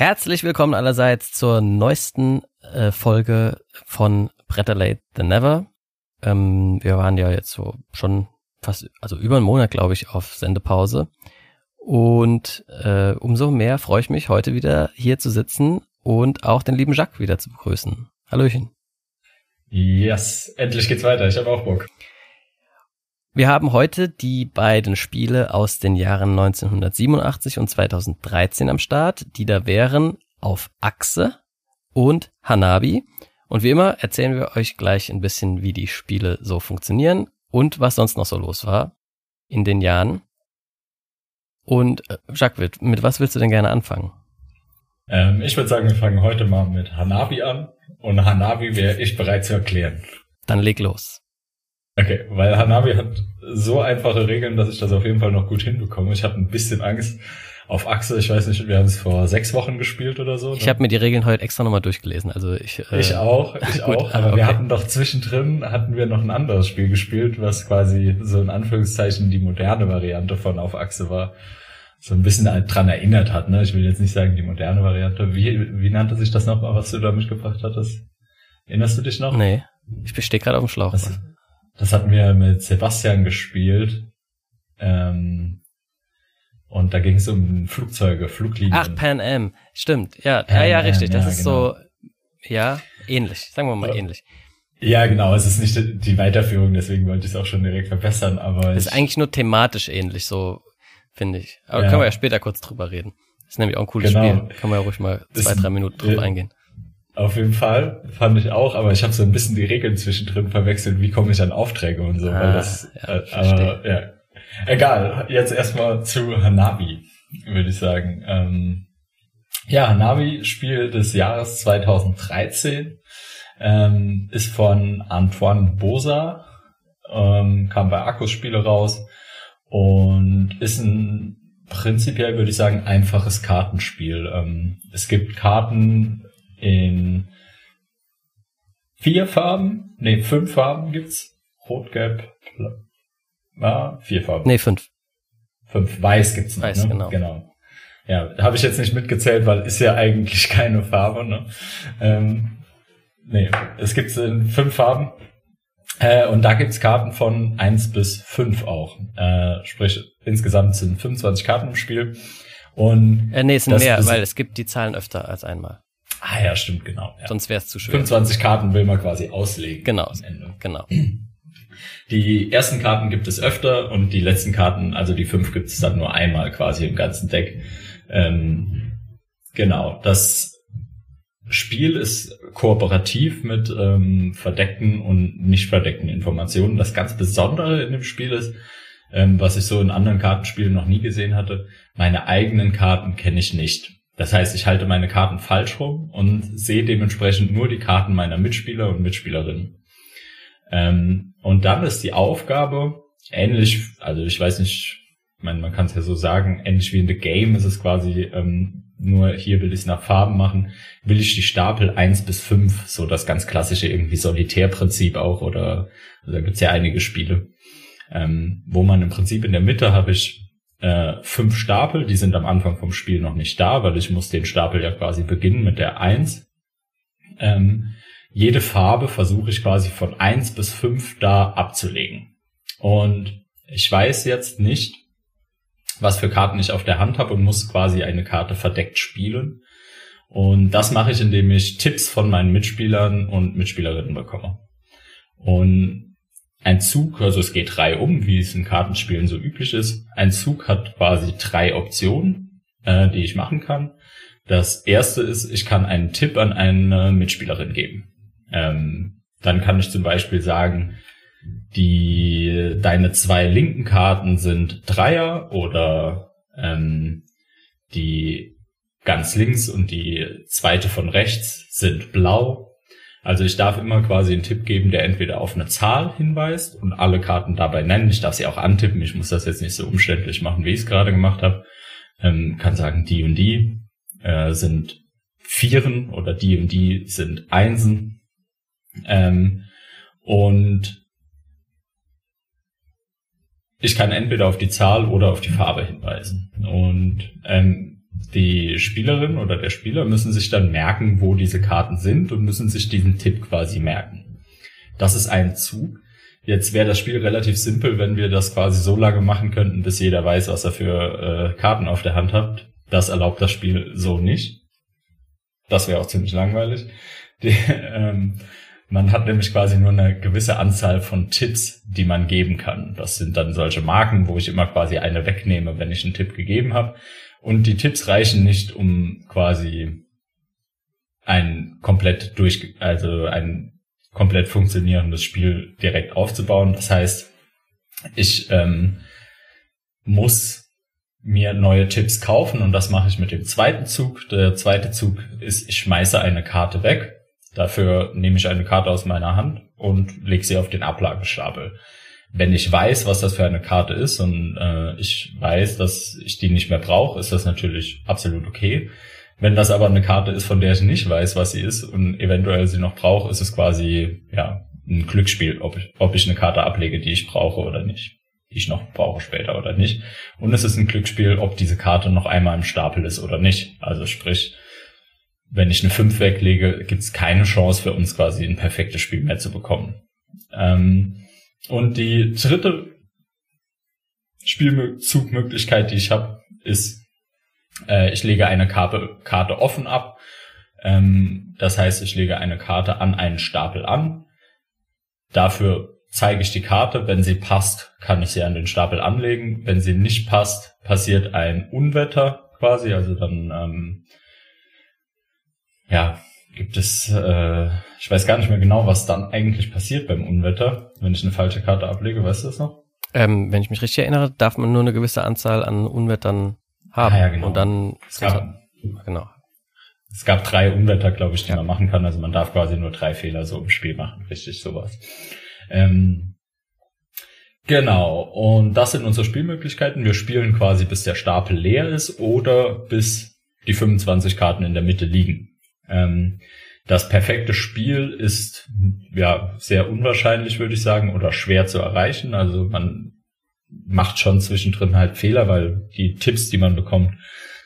Herzlich willkommen allerseits zur neuesten äh, Folge von Better Late Than Never. Ähm, wir waren ja jetzt so schon fast, also über einen Monat, glaube ich, auf Sendepause. Und äh, umso mehr freue ich mich, heute wieder hier zu sitzen und auch den lieben Jacques wieder zu begrüßen. Hallöchen. Yes, endlich geht's weiter. Ich habe auch Bock. Wir haben heute die beiden Spiele aus den Jahren 1987 und 2013 am Start, die da wären auf Achse und Hanabi. Und wie immer erzählen wir euch gleich ein bisschen, wie die Spiele so funktionieren und was sonst noch so los war in den Jahren. Und äh, Jacques, mit was willst du denn gerne anfangen? Ähm, ich würde sagen, wir fangen heute mal mit Hanabi an. Und Hanabi wäre ich bereit zu erklären. Dann leg los. Okay, weil Hanabi hat so einfache Regeln, dass ich das auf jeden Fall noch gut hinbekomme. Ich habe ein bisschen Angst auf Achse. Ich weiß nicht, wir haben es vor sechs Wochen gespielt oder so. Ich habe mir die Regeln heute extra nochmal durchgelesen. Also ich. Äh, ich auch, ich gut, auch. Aber okay. wir hatten doch zwischendrin hatten wir noch ein anderes Spiel gespielt, was quasi so in Anführungszeichen die moderne Variante von auf Achse war. So ein bisschen dran erinnert hat. Ne? Ich will jetzt nicht sagen die moderne Variante. Wie wie nannte sich das nochmal, was du da mitgebracht hattest? Erinnerst du dich noch? Nee. Ich stehe gerade auf dem Schlauch. Das, das hatten wir mit Sebastian gespielt. Ähm, und da ging es um Flugzeuge, Fluglinien. Ach, Pan Am. Stimmt. Ja, Pan ja, ja, richtig. das ja, ist genau. so, ja, ähnlich. Sagen wir mal ja. ähnlich. Ja, genau. Es ist nicht die Weiterführung, deswegen wollte ich es auch schon direkt verbessern, aber. Es ist eigentlich nur thematisch ähnlich, so, finde ich. Aber können wir ja später kurz drüber reden. Das ist nämlich auch ein cooles genau. Spiel. Kann man ja ruhig mal zwei, drei Minuten drauf äh, eingehen. Auf jeden Fall, fand ich auch, aber ich habe so ein bisschen die Regeln zwischendrin verwechselt, wie komme ich an Aufträge und so. Ah, weil das, ja, äh, aber, ja. Egal, jetzt erstmal zu Hanabi, würde ich sagen. Ähm, ja, Hanabi, Spiel des Jahres 2013, ähm, ist von Antoine Bosa, ähm, kam bei Akkus Spiele raus und ist ein prinzipiell, würde ich sagen, einfaches Kartenspiel. Ähm, es gibt Karten in vier Farben, nee, fünf Farben gibt's. Rot, Gelb, ah, vier Farben. Nee, fünf. Fünf. Weiß gibt's noch, Weiß, ne? genau. genau. Ja, habe ich jetzt nicht mitgezählt, weil ist ja eigentlich keine Farbe, ne? Ähm, nee, es gibt's in fünf Farben. Äh, und da gibt's Karten von eins bis fünf auch. Äh, sprich, insgesamt sind 25 Karten im Spiel. Und äh, nee, es sind mehr, weil es gibt die Zahlen öfter als einmal. Ah ja, stimmt, genau. Ja. Sonst wäre es zu schwer. 25 Karten will man quasi auslegen. Genau, genau. Die ersten Karten gibt es öfter und die letzten Karten, also die fünf gibt es dann nur einmal quasi im ganzen Deck. Ähm, genau, das Spiel ist kooperativ mit ähm, verdeckten und nicht verdeckten Informationen. Das ganz Besondere in dem Spiel ist, ähm, was ich so in anderen Kartenspielen noch nie gesehen hatte, meine eigenen Karten kenne ich nicht. Das heißt, ich halte meine Karten falsch rum und sehe dementsprechend nur die Karten meiner Mitspieler und Mitspielerinnen. Ähm, und dann ist die Aufgabe ähnlich, also ich weiß nicht, ich meine, man kann es ja so sagen, ähnlich wie in The Game ist es quasi, ähm, nur hier will ich es nach Farben machen, will ich die Stapel eins bis fünf, so das ganz klassische irgendwie Solitärprinzip auch, oder also da gibt's ja einige Spiele, ähm, wo man im Prinzip in der Mitte habe ich äh, fünf Stapel, die sind am Anfang vom Spiel noch nicht da, weil ich muss den Stapel ja quasi beginnen mit der eins. Ähm, jede Farbe versuche ich quasi von eins bis fünf da abzulegen. Und ich weiß jetzt nicht, was für Karten ich auf der Hand habe und muss quasi eine Karte verdeckt spielen. Und das mache ich, indem ich Tipps von meinen Mitspielern und Mitspielerinnen bekomme. Und ein Zug, also es geht drei um, wie es in Kartenspielen so üblich ist. Ein Zug hat quasi drei Optionen, äh, die ich machen kann. Das erste ist, ich kann einen Tipp an eine Mitspielerin geben. Ähm, dann kann ich zum Beispiel sagen, die deine zwei linken Karten sind Dreier oder ähm, die ganz links und die zweite von rechts sind blau also ich darf immer quasi einen Tipp geben, der entweder auf eine Zahl hinweist und alle Karten dabei nennen. Ich darf sie auch antippen. Ich muss das jetzt nicht so umständlich machen, wie ich es gerade gemacht habe. Ähm, kann sagen, die und die äh, sind Vieren oder die und die sind Einsen. Ähm, und ich kann entweder auf die Zahl oder auf die Farbe hinweisen. Und ähm, die Spielerin oder der Spieler müssen sich dann merken, wo diese Karten sind und müssen sich diesen Tipp quasi merken. Das ist ein Zug. Jetzt wäre das Spiel relativ simpel, wenn wir das quasi so lange machen könnten, bis jeder weiß, was er für äh, Karten auf der Hand hat. Das erlaubt das Spiel so nicht. Das wäre auch ziemlich langweilig. Die, ähm, man hat nämlich quasi nur eine gewisse Anzahl von Tipps, die man geben kann. Das sind dann solche Marken, wo ich immer quasi eine wegnehme, wenn ich einen Tipp gegeben habe. Und die Tipps reichen nicht, um quasi ein komplett durch, also ein komplett funktionierendes Spiel direkt aufzubauen. Das heißt, ich ähm, muss mir neue Tipps kaufen und das mache ich mit dem zweiten Zug. Der zweite Zug ist, ich schmeiße eine Karte weg. Dafür nehme ich eine Karte aus meiner Hand und lege sie auf den Ablagestapel. Wenn ich weiß, was das für eine Karte ist und äh, ich weiß, dass ich die nicht mehr brauche, ist das natürlich absolut okay. Wenn das aber eine Karte ist, von der ich nicht weiß, was sie ist und eventuell sie noch brauche, ist es quasi ja ein Glücksspiel, ob ich, ob ich eine Karte ablege, die ich brauche oder nicht die ich noch brauche später oder nicht. Und es ist ein Glücksspiel, ob diese Karte noch einmal im Stapel ist oder nicht. Also sprich, wenn ich eine 5 weglege, gibt es keine Chance für uns quasi ein perfektes Spiel mehr zu bekommen. Ähm, und die dritte Spielzugmöglichkeit, die ich habe, ist, äh, ich lege eine Karte, Karte offen ab. Ähm, das heißt, ich lege eine Karte an einen Stapel an. Dafür zeige ich die Karte. Wenn sie passt, kann ich sie an den Stapel anlegen. Wenn sie nicht passt, passiert ein Unwetter quasi. Also dann, ähm, ja, gibt es, äh, ich weiß gar nicht mehr genau, was dann eigentlich passiert beim Unwetter, wenn ich eine falsche Karte ablege. Weißt du das noch? Ähm, wenn ich mich richtig erinnere, darf man nur eine gewisse Anzahl an Unwettern haben. Ah, ja, genau. Und dann, es gab, genau. Es gab drei Unwetter, glaube ich, die ja. man machen kann. Also man darf quasi nur drei Fehler so im Spiel machen. Richtig, sowas. Ähm, genau, und das sind unsere Spielmöglichkeiten. Wir spielen quasi, bis der Stapel leer ist oder bis die 25 Karten in der Mitte liegen. Ähm, das perfekte Spiel ist ja sehr unwahrscheinlich, würde ich sagen, oder schwer zu erreichen. Also man macht schon zwischendrin halt Fehler, weil die Tipps, die man bekommt,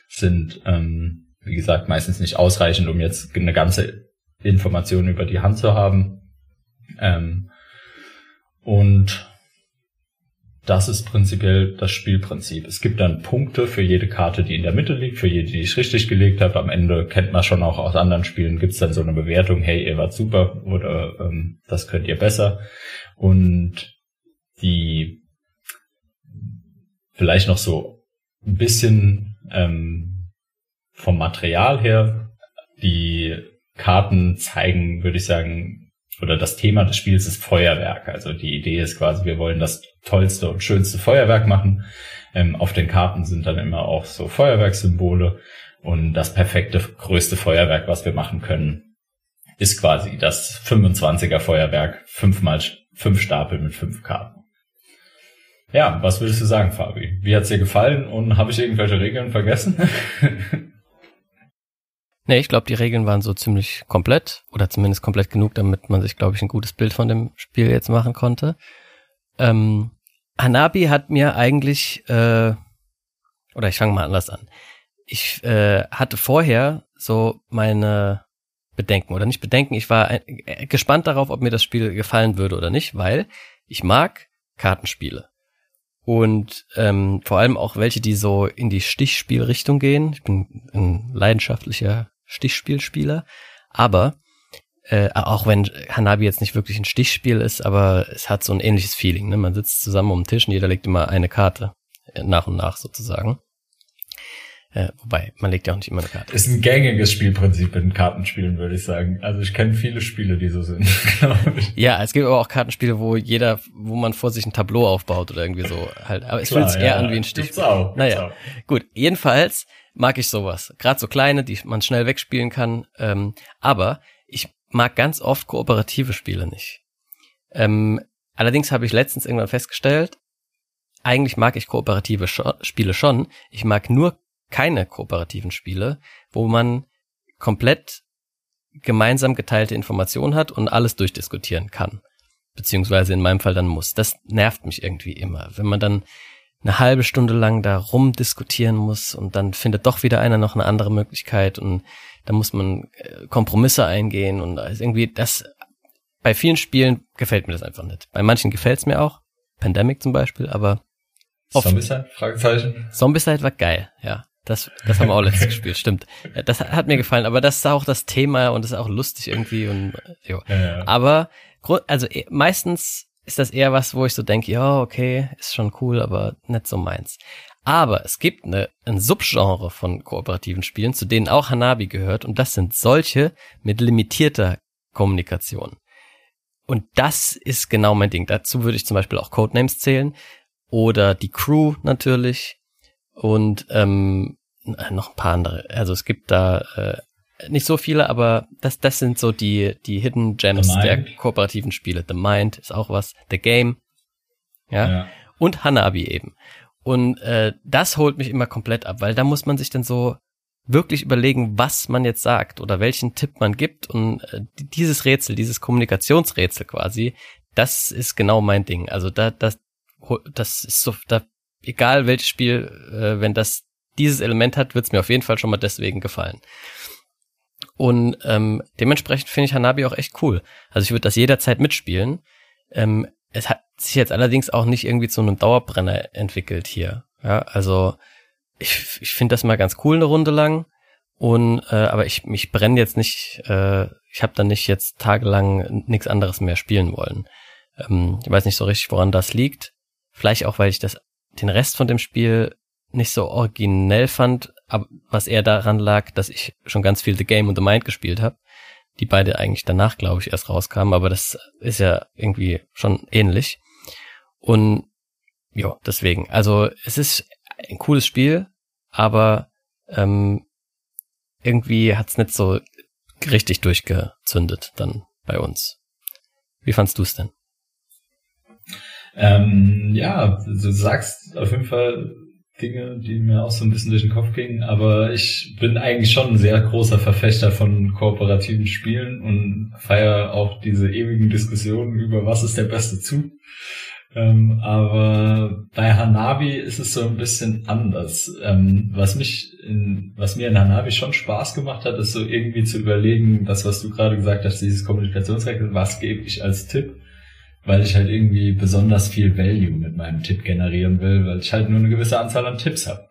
sind, ähm, wie gesagt, meistens nicht ausreichend, um jetzt eine ganze Information über die Hand zu haben. Ähm, und das ist prinzipiell das Spielprinzip. Es gibt dann Punkte für jede Karte, die in der Mitte liegt, für jede, die ich richtig gelegt habe. Am Ende kennt man schon auch aus anderen Spielen, gibt es dann so eine Bewertung, hey, ihr wart super oder ähm, das könnt ihr besser. Und die vielleicht noch so ein bisschen ähm, vom Material her, die Karten zeigen, würde ich sagen, oder das Thema des Spiels ist Feuerwerk. Also die Idee ist quasi, wir wollen das tollste und schönste Feuerwerk machen. Ähm, auf den Karten sind dann immer auch so Feuerwerkssymbole und das perfekte, größte Feuerwerk, was wir machen können, ist quasi das 25er Feuerwerk, fünfmal fünf Stapel mit fünf Karten. Ja, was würdest du sagen, Fabi? Wie hat's dir gefallen und habe ich irgendwelche Regeln vergessen? Nee, ich glaube, die Regeln waren so ziemlich komplett oder zumindest komplett genug, damit man sich, glaube ich, ein gutes Bild von dem Spiel jetzt machen konnte. Ähm, Hanabi hat mir eigentlich, äh, oder ich fange mal anders an. Ich äh, hatte vorher so meine Bedenken oder nicht Bedenken. Ich war äh, gespannt darauf, ob mir das Spiel gefallen würde oder nicht, weil ich mag Kartenspiele und ähm, vor allem auch welche, die so in die Stichspielrichtung gehen. Ich bin ein leidenschaftlicher Stichspielspieler. Aber äh, auch wenn Hanabi jetzt nicht wirklich ein Stichspiel ist, aber es hat so ein ähnliches Feeling. Ne? Man sitzt zusammen um den Tisch und jeder legt immer eine Karte äh, nach und nach sozusagen. Äh, wobei, man legt ja auch nicht immer eine Karte. Ist ein gängiges Spielprinzip in Kartenspielen, würde ich sagen. Also ich kenne viele Spiele, die so sind, glaube ich. Ja, es gibt aber auch Kartenspiele, wo jeder, wo man vor sich ein Tableau aufbaut oder irgendwie so halt. Aber es fühlt sich eher ja, an wie ein Stich. Gibt's auch, naja, auch. gut. Jedenfalls mag ich sowas. Gerade so kleine, die man schnell wegspielen kann. Ähm, aber ich mag ganz oft kooperative Spiele nicht. Ähm, allerdings habe ich letztens irgendwann festgestellt, eigentlich mag ich kooperative Spiele schon. Ich mag nur keine kooperativen Spiele, wo man komplett gemeinsam geteilte Informationen hat und alles durchdiskutieren kann. Beziehungsweise in meinem Fall dann muss. Das nervt mich irgendwie immer. Wenn man dann eine halbe Stunde lang da rumdiskutieren muss und dann findet doch wieder einer noch eine andere Möglichkeit und da muss man äh, Kompromisse eingehen und irgendwie das bei vielen Spielen gefällt mir das einfach nicht. Bei manchen gefällt es mir auch, Pandemic zum Beispiel, aber Zombicide? Fragezeichen. Zombicide war geil, ja. Das, das haben wir auch letztens gespielt, stimmt. Das hat mir gefallen, aber das ist auch das Thema und das ist auch lustig irgendwie und jo. Ja, ja. Aber also eh, meistens ist das eher was, wo ich so denke, ja, okay, ist schon cool, aber nicht so meins. Aber es gibt eine, ein Subgenre von kooperativen Spielen, zu denen auch Hanabi gehört, und das sind solche mit limitierter Kommunikation. Und das ist genau mein Ding. Dazu würde ich zum Beispiel auch Codenames zählen oder die Crew natürlich und ähm, noch ein paar andere. Also es gibt da äh, nicht so viele, aber das, das sind so die, die Hidden Gems der kooperativen Spiele. The Mind ist auch was, The Game, ja, ja. und Hanabi eben. Und äh, das holt mich immer komplett ab, weil da muss man sich dann so wirklich überlegen, was man jetzt sagt oder welchen Tipp man gibt. Und äh, dieses Rätsel, dieses Kommunikationsrätsel quasi, das ist genau mein Ding. Also da, das, das ist so, da, egal welches Spiel, äh, wenn das dieses Element hat, wird es mir auf jeden Fall schon mal deswegen gefallen. Und ähm, dementsprechend finde ich Hanabi auch echt cool. Also ich würde das jederzeit mitspielen. Ähm, es hat sich jetzt allerdings auch nicht irgendwie zu einem Dauerbrenner entwickelt hier. Ja, also ich, ich finde das mal ganz cool eine Runde lang. Und äh, aber ich mich brenne jetzt nicht, äh, ich habe dann nicht jetzt tagelang nichts anderes mehr spielen wollen. Ähm, ich weiß nicht so richtig, woran das liegt. Vielleicht auch, weil ich das den Rest von dem Spiel nicht so originell fand, aber was eher daran lag, dass ich schon ganz viel The Game und The Mind gespielt habe, die beide eigentlich danach, glaube ich, erst rauskamen, aber das ist ja irgendwie schon ähnlich. Und ja, deswegen. Also es ist ein cooles Spiel, aber ähm, irgendwie hat's nicht so richtig durchgezündet dann bei uns. Wie fandst du es denn? Ähm, ja, du sagst auf jeden Fall Dinge, die mir auch so ein bisschen durch den Kopf gingen, aber ich bin eigentlich schon ein sehr großer Verfechter von kooperativen Spielen und feiere auch diese ewigen Diskussionen über was ist der beste Zug. Ähm, aber bei Hanabi ist es so ein bisschen anders. Ähm, was mich in, was mir in Hanabi schon Spaß gemacht hat, ist so irgendwie zu überlegen, das, was du gerade gesagt hast, dieses Kommunikationsrecht, was gebe ich als Tipp? Weil ich halt irgendwie besonders viel Value mit meinem Tipp generieren will, weil ich halt nur eine gewisse Anzahl an Tipps habe.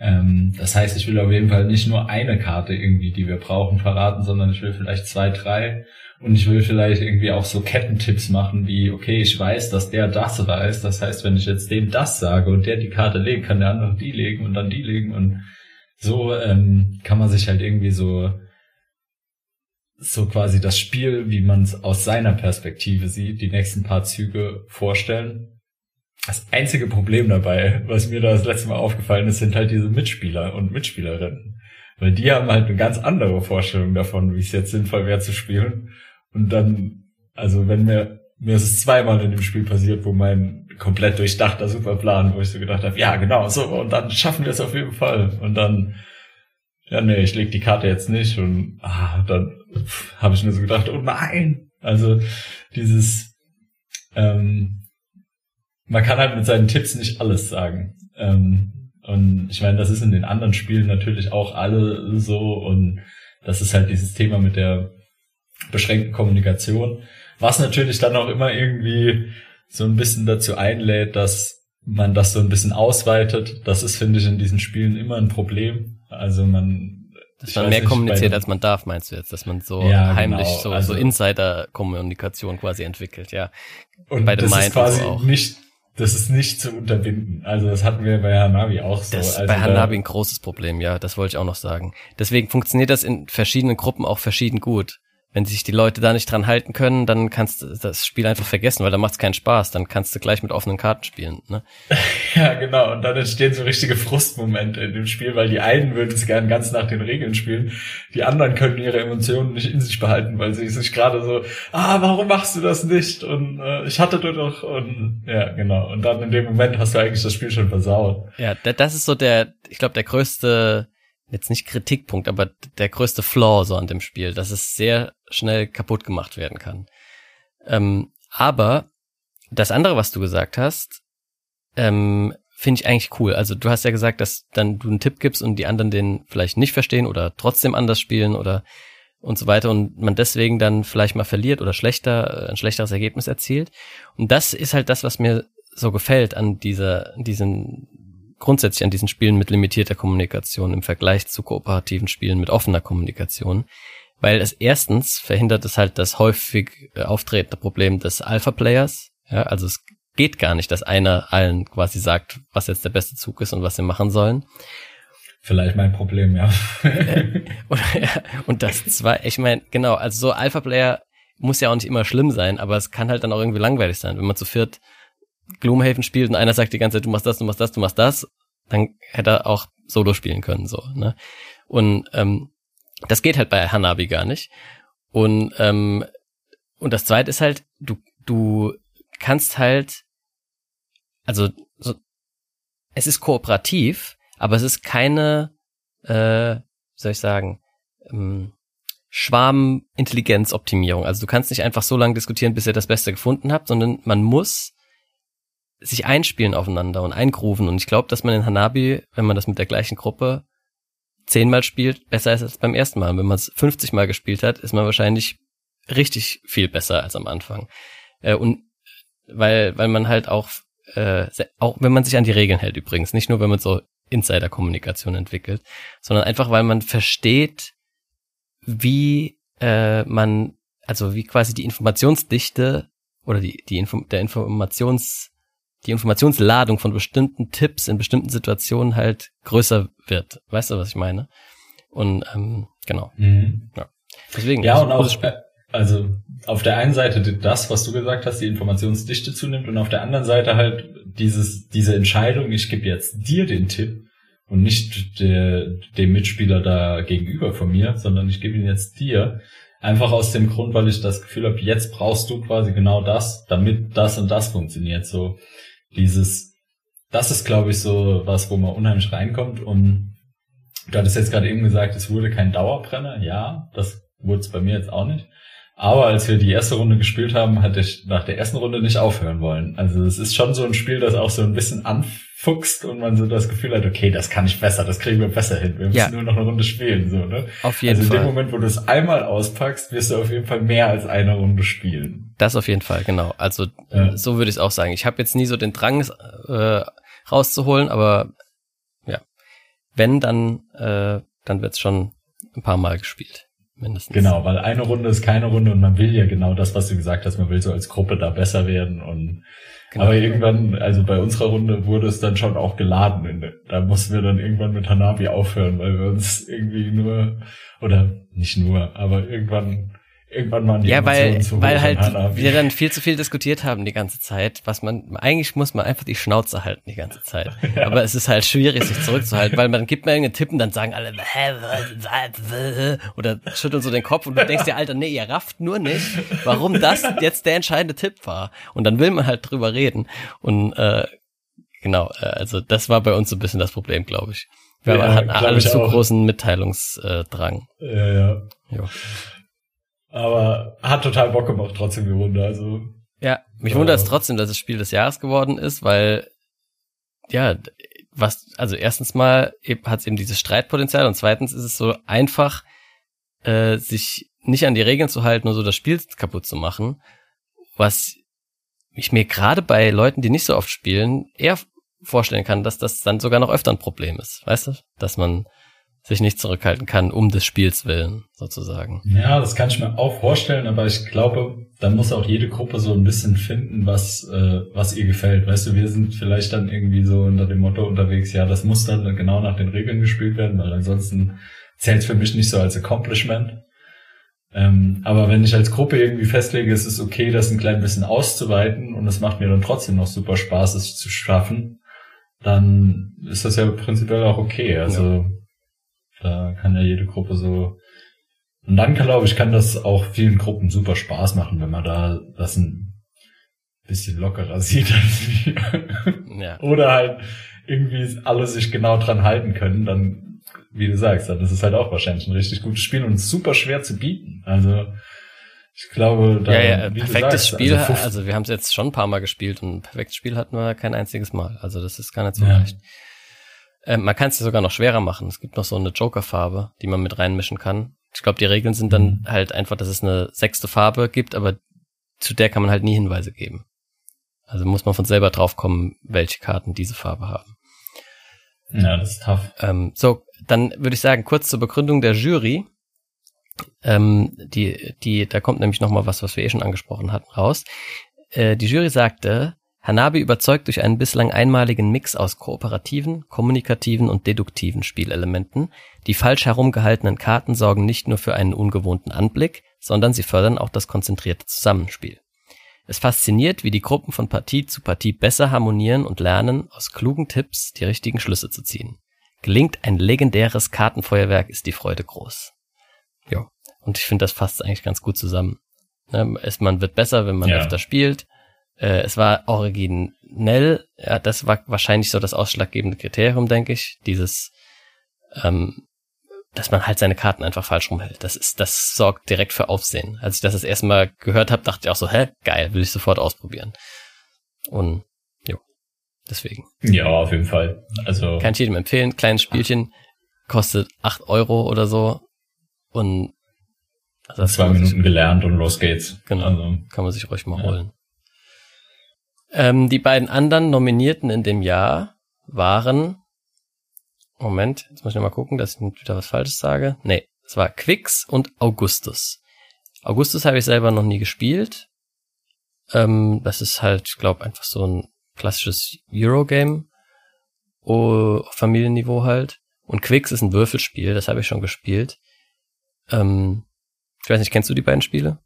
Ähm, das heißt, ich will auf jeden Fall nicht nur eine Karte irgendwie, die wir brauchen, verraten, sondern ich will vielleicht zwei, drei und ich will vielleicht irgendwie auch so Kettentipps machen, wie, okay, ich weiß, dass der das weiß. Das heißt, wenn ich jetzt dem das sage und der die Karte legt, kann der andere die legen und dann die legen und so ähm, kann man sich halt irgendwie so so quasi das Spiel, wie man es aus seiner Perspektive sieht, die nächsten paar Züge vorstellen. Das einzige Problem dabei, was mir da das letzte Mal aufgefallen ist, sind halt diese Mitspieler und Mitspielerinnen. Weil die haben halt eine ganz andere Vorstellung davon, wie es jetzt sinnvoll wäre zu spielen. Und dann, also wenn mir, mir ist es zweimal in dem Spiel passiert, wo mein komplett durchdachter Superplan, wo ich so gedacht habe, ja genau, so, und dann schaffen wir es auf jeden Fall. Und dann ja, nee, ich leg die Karte jetzt nicht und ah, dann habe ich mir so gedacht, oh nein. Also dieses, ähm, man kann halt mit seinen Tipps nicht alles sagen. Ähm, und ich meine, das ist in den anderen Spielen natürlich auch alle so und das ist halt dieses Thema mit der beschränkten Kommunikation, was natürlich dann auch immer irgendwie so ein bisschen dazu einlädt, dass man das so ein bisschen ausweitet. Das ist, finde ich, in diesen Spielen immer ein Problem. Also man dass man mehr kommuniziert, als man darf, meinst du jetzt, dass man so ja, heimlich genau. so, also, so Insider-Kommunikation quasi entwickelt, ja. Und bei das ist quasi auch. nicht, das ist nicht zu unterbinden. Also das hatten wir bei Hanabi auch so. Das ist also bei Hanabi ein großes Problem, ja, das wollte ich auch noch sagen. Deswegen funktioniert das in verschiedenen Gruppen auch verschieden gut wenn sich die Leute da nicht dran halten können, dann kannst du das Spiel einfach vergessen, weil da macht es keinen Spaß. Dann kannst du gleich mit offenen Karten spielen. Ne? ja, genau. Und dann entstehen so richtige Frustmomente in dem Spiel, weil die einen würden es gern ganz nach den Regeln spielen, die anderen können ihre Emotionen nicht in sich behalten, weil sie sich gerade so, ah, warum machst du das nicht? Und äh, ich hatte doch und ja, genau. Und dann in dem Moment hast du eigentlich das Spiel schon versaut. Ja, das ist so der, ich glaube, der größte jetzt nicht Kritikpunkt, aber der größte Flaw so an dem Spiel, dass es sehr schnell kaputt gemacht werden kann. Ähm, aber das andere, was du gesagt hast, ähm, finde ich eigentlich cool. Also du hast ja gesagt, dass dann du einen Tipp gibst und die anderen den vielleicht nicht verstehen oder trotzdem anders spielen oder und so weiter und man deswegen dann vielleicht mal verliert oder schlechter, ein schlechteres Ergebnis erzielt. Und das ist halt das, was mir so gefällt an dieser, diesen, grundsätzlich an diesen Spielen mit limitierter Kommunikation im Vergleich zu kooperativen Spielen mit offener Kommunikation. Weil es erstens verhindert es halt das häufig äh, auftretende Problem des Alpha-Players. Ja, also es geht gar nicht, dass einer allen quasi sagt, was jetzt der beste Zug ist und was sie machen sollen. Vielleicht mein Problem, ja. und das zwar, ich meine, genau, also so Alpha-Player muss ja auch nicht immer schlimm sein, aber es kann halt dann auch irgendwie langweilig sein. Wenn man zu viert Gloomhaven spielt und einer sagt die ganze Zeit, du machst das, du machst das, du machst das, dann hätte er auch Solo spielen können, so, ne? Und ähm, das geht halt bei Hanabi gar nicht. Und, ähm, und das zweite ist halt, du, du kannst halt, also so, es ist kooperativ, aber es ist keine, äh, soll ich sagen, ähm, Schwarmintelligenzoptimierung. Also du kannst nicht einfach so lange diskutieren, bis ihr das Beste gefunden habt, sondern man muss sich einspielen aufeinander und eingrooven. Und ich glaube, dass man in Hanabi, wenn man das mit der gleichen Gruppe zehnmal spielt, besser ist als beim ersten Mal. Und wenn man es 50 Mal gespielt hat, ist man wahrscheinlich richtig viel besser als am Anfang. Äh, und weil, weil man halt auch, äh, auch wenn man sich an die Regeln hält übrigens, nicht nur wenn man so Insider-Kommunikation entwickelt, sondern einfach, weil man versteht, wie äh, man, also wie quasi die Informationsdichte oder die, die Info der Informations, die Informationsladung von bestimmten Tipps in bestimmten Situationen halt größer wird. Weißt du, was ich meine? Und ähm, genau. Mhm. Ja. Deswegen. Ja, und auch, also auf der einen Seite das, was du gesagt hast, die Informationsdichte zunimmt und auf der anderen Seite halt dieses, diese Entscheidung, ich gebe jetzt dir den Tipp und nicht der, dem Mitspieler da gegenüber von mir, sondern ich gebe ihn jetzt dir. Einfach aus dem Grund, weil ich das Gefühl habe, jetzt brauchst du quasi genau das, damit das und das funktioniert. So dieses, das ist glaube ich so was, wo man unheimlich reinkommt und du hattest jetzt gerade eben gesagt, es wurde kein Dauerbrenner. Ja, das wurde es bei mir jetzt auch nicht. Aber als wir die erste Runde gespielt haben, hatte ich nach der ersten Runde nicht aufhören wollen. Also es ist schon so ein Spiel, das auch so ein bisschen anfuchst und man so das Gefühl hat, okay, das kann ich besser, das kriegen wir besser hin. Wir müssen ja. nur noch eine Runde spielen, so, ne? Auf jeden also Fall. Also in dem Moment, wo du es einmal auspackst, wirst du auf jeden Fall mehr als eine Runde spielen. Das auf jeden Fall, genau. Also ja. so würde ich es auch sagen. Ich habe jetzt nie so den Drang äh, rauszuholen, aber ja, wenn dann, äh, dann wird's schon ein paar Mal gespielt mindestens. Genau, weil eine Runde ist keine Runde und man will ja genau das, was du gesagt hast, man will so als Gruppe da besser werden und genau. aber irgendwann, also bei unserer Runde wurde es dann schon auch geladen. Da mussten wir dann irgendwann mit Hanabi aufhören, weil wir uns irgendwie nur oder nicht nur, aber irgendwann irgendwann waren die Ja, weil, weil halt wir dann viel zu viel diskutiert haben die ganze Zeit, was man, eigentlich muss man einfach die Schnauze halten die ganze Zeit. ja. Aber es ist halt schwierig, sich zurückzuhalten, weil man gibt mir irgendeinen Tipp und dann sagen alle, oder schütteln so den Kopf und du denkst dir, Alter, nee, ihr rafft nur nicht, warum das jetzt der entscheidende Tipp war. Und dann will man halt drüber reden. Und, äh, genau, äh, also das war bei uns so ein bisschen das Problem, glaube ich. Weil ja, man hat alle zu auch. großen Mitteilungsdrang. Ja, ja. Jo. Aber hat total Bock gemacht, trotzdem die Runde. Also. Ja, mich wundert es trotzdem, dass es Spiel des Jahres geworden ist, weil, ja, was, also erstens mal hat es eben dieses Streitpotenzial und zweitens ist es so einfach, äh, sich nicht an die Regeln zu halten und so das Spiel kaputt zu machen, was ich mir gerade bei Leuten, die nicht so oft spielen, eher vorstellen kann, dass das dann sogar noch öfter ein Problem ist, weißt du? Dass man sich nicht zurückhalten kann, um des Spiels willen, sozusagen. Ja, das kann ich mir auch vorstellen, aber ich glaube, dann muss auch jede Gruppe so ein bisschen finden, was, äh, was ihr gefällt. Weißt du, wir sind vielleicht dann irgendwie so unter dem Motto unterwegs, ja, das muss dann genau nach den Regeln gespielt werden, weil ansonsten zählt es für mich nicht so als Accomplishment. Ähm, aber wenn ich als Gruppe irgendwie festlege, es ist okay, das ein klein bisschen auszuweiten und es macht mir dann trotzdem noch super Spaß, es zu schaffen, dann ist das ja prinzipiell auch okay. Also ja da kann ja jede Gruppe so. Und dann glaube ich, kann das auch vielen Gruppen super Spaß machen, wenn man da das ein bisschen lockerer sieht als wir. Ja. Oder halt irgendwie alle sich genau dran halten können, dann, wie du sagst, dann ist es halt auch wahrscheinlich ein richtig gutes Spiel und super schwer zu bieten. Also Ich glaube, da, ja, ja, perfektes sagst, Spiel, also, also wir haben es jetzt schon ein paar Mal gespielt und ein perfektes Spiel hatten wir kein einziges Mal. Also das ist gar nicht so ja. leicht. Ähm, man kann es ja sogar noch schwerer machen. Es gibt noch so eine Joker-Farbe, die man mit reinmischen kann. Ich glaube, die Regeln sind dann mhm. halt einfach, dass es eine sechste Farbe gibt, aber zu der kann man halt nie Hinweise geben. Also muss man von selber draufkommen, welche Karten diese Farbe haben. Ja, das ist tough. Ähm, so, dann würde ich sagen, kurz zur Begründung der Jury. Ähm, die, die, da kommt nämlich noch mal was, was wir eh schon angesprochen hatten, raus. Äh, die Jury sagte, Hanabi überzeugt durch einen bislang einmaligen Mix aus kooperativen, kommunikativen und deduktiven Spielelementen. Die falsch herumgehaltenen Karten sorgen nicht nur für einen ungewohnten Anblick, sondern sie fördern auch das konzentrierte Zusammenspiel. Es fasziniert, wie die Gruppen von Partie zu Partie besser harmonieren und lernen, aus klugen Tipps die richtigen Schlüsse zu ziehen. Gelingt ein legendäres Kartenfeuerwerk, ist die Freude groß. Ja, und ich finde, das fasst eigentlich ganz gut zusammen. Ne, man wird besser, wenn man ja. öfter spielt. Äh, es war originell, ja, das war wahrscheinlich so das ausschlaggebende Kriterium, denke ich. Dieses, ähm, dass man halt seine Karten einfach falsch rumhält. Das ist, das sorgt direkt für Aufsehen. Als ich das das erste Mal gehört habe, dachte ich auch so, hä, geil, will ich sofort ausprobieren. Und jo, deswegen. Ja, auf jeden Fall. Also kann ich jedem empfehlen. Kleines Spielchen kostet acht Euro oder so und also zwei Minuten gelernt und los geht's. Genau, also, kann man sich ruhig mal ja. holen. Ähm, die beiden anderen Nominierten in dem Jahr waren, Moment, jetzt muss ich noch mal gucken, dass ich nicht wieder was Falsches sage. Nee, es war Quix und Augustus. Augustus habe ich selber noch nie gespielt. Ähm, das ist halt, ich glaube, einfach so ein klassisches Eurogame. Oh, Familienniveau halt. Und Quix ist ein Würfelspiel, das habe ich schon gespielt. Ähm, ich weiß nicht, kennst du die beiden Spiele?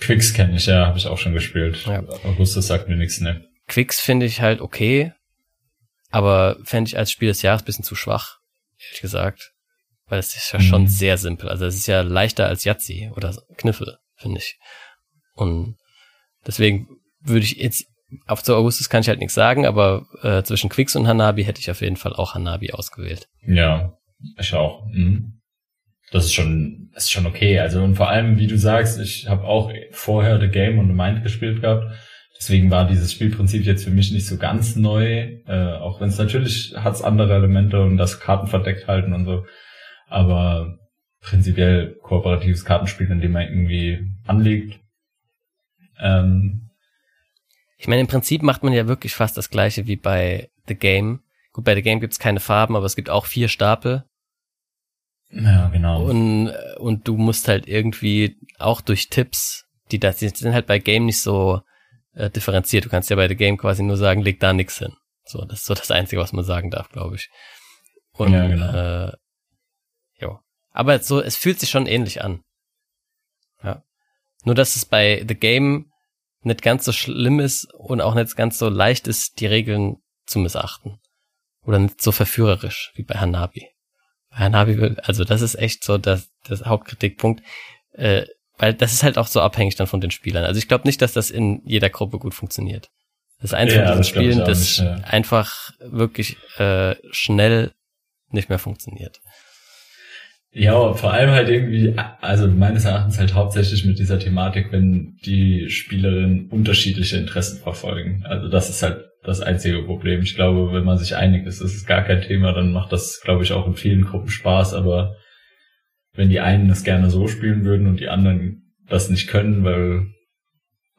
Quicks kenne ich, ja, habe ich auch schon gespielt. Ja. Augustus sagt mir nichts, ne. Quicks finde ich halt okay, aber fände ich als Spiel des Jahres bisschen zu schwach, ehrlich gesagt. Weil es ist ja mhm. schon sehr simpel. Also es ist ja leichter als Yahtzee oder Kniffel, finde ich. Und deswegen würde ich jetzt, auf zu Augustus kann ich halt nichts sagen, aber äh, zwischen Quicks und Hanabi hätte ich auf jeden Fall auch Hanabi ausgewählt. Ja, ich auch. Mhm das ist schon, ist schon okay. Also und vor allem, wie du sagst, ich habe auch vorher The Game und The Mind gespielt gehabt. Deswegen war dieses Spielprinzip jetzt für mich nicht so ganz neu, äh, auch wenn es natürlich hat's andere Elemente und das Karten verdeckt halten und so. Aber prinzipiell kooperatives Kartenspiel, in dem man irgendwie anlegt. Ähm, ich meine, im Prinzip macht man ja wirklich fast das gleiche wie bei The Game. Gut, bei The Game gibt's keine Farben, aber es gibt auch vier Stapel ja, genau. Und, und du musst halt irgendwie auch durch Tipps, die da die sind halt bei Game nicht so äh, differenziert. Du kannst ja bei The Game quasi nur sagen, leg da nix hin. So, das ist so das Einzige, was man sagen darf, glaube ich. Und, ja, genau. äh, jo. Aber so, es fühlt sich schon ähnlich an. Ja. Nur, dass es bei The Game nicht ganz so schlimm ist und auch nicht ganz so leicht ist, die Regeln zu missachten. Oder nicht so verführerisch wie bei Hanabi. Hanabi, also das ist echt so das, das Hauptkritikpunkt, äh, weil das ist halt auch so abhängig dann von den Spielern. Also ich glaube nicht, dass das in jeder Gruppe gut funktioniert. Das ist eins ja, von diesen Spielen, das nicht, ja. einfach wirklich äh, schnell nicht mehr funktioniert. Ja, vor allem halt irgendwie, also meines Erachtens halt hauptsächlich mit dieser Thematik, wenn die Spielerinnen unterschiedliche Interessen verfolgen. Also das ist halt das einzige Problem. Ich glaube, wenn man sich einig ist, ist es gar kein Thema, dann macht das, glaube ich, auch in vielen Gruppen Spaß. Aber wenn die einen das gerne so spielen würden und die anderen das nicht können, weil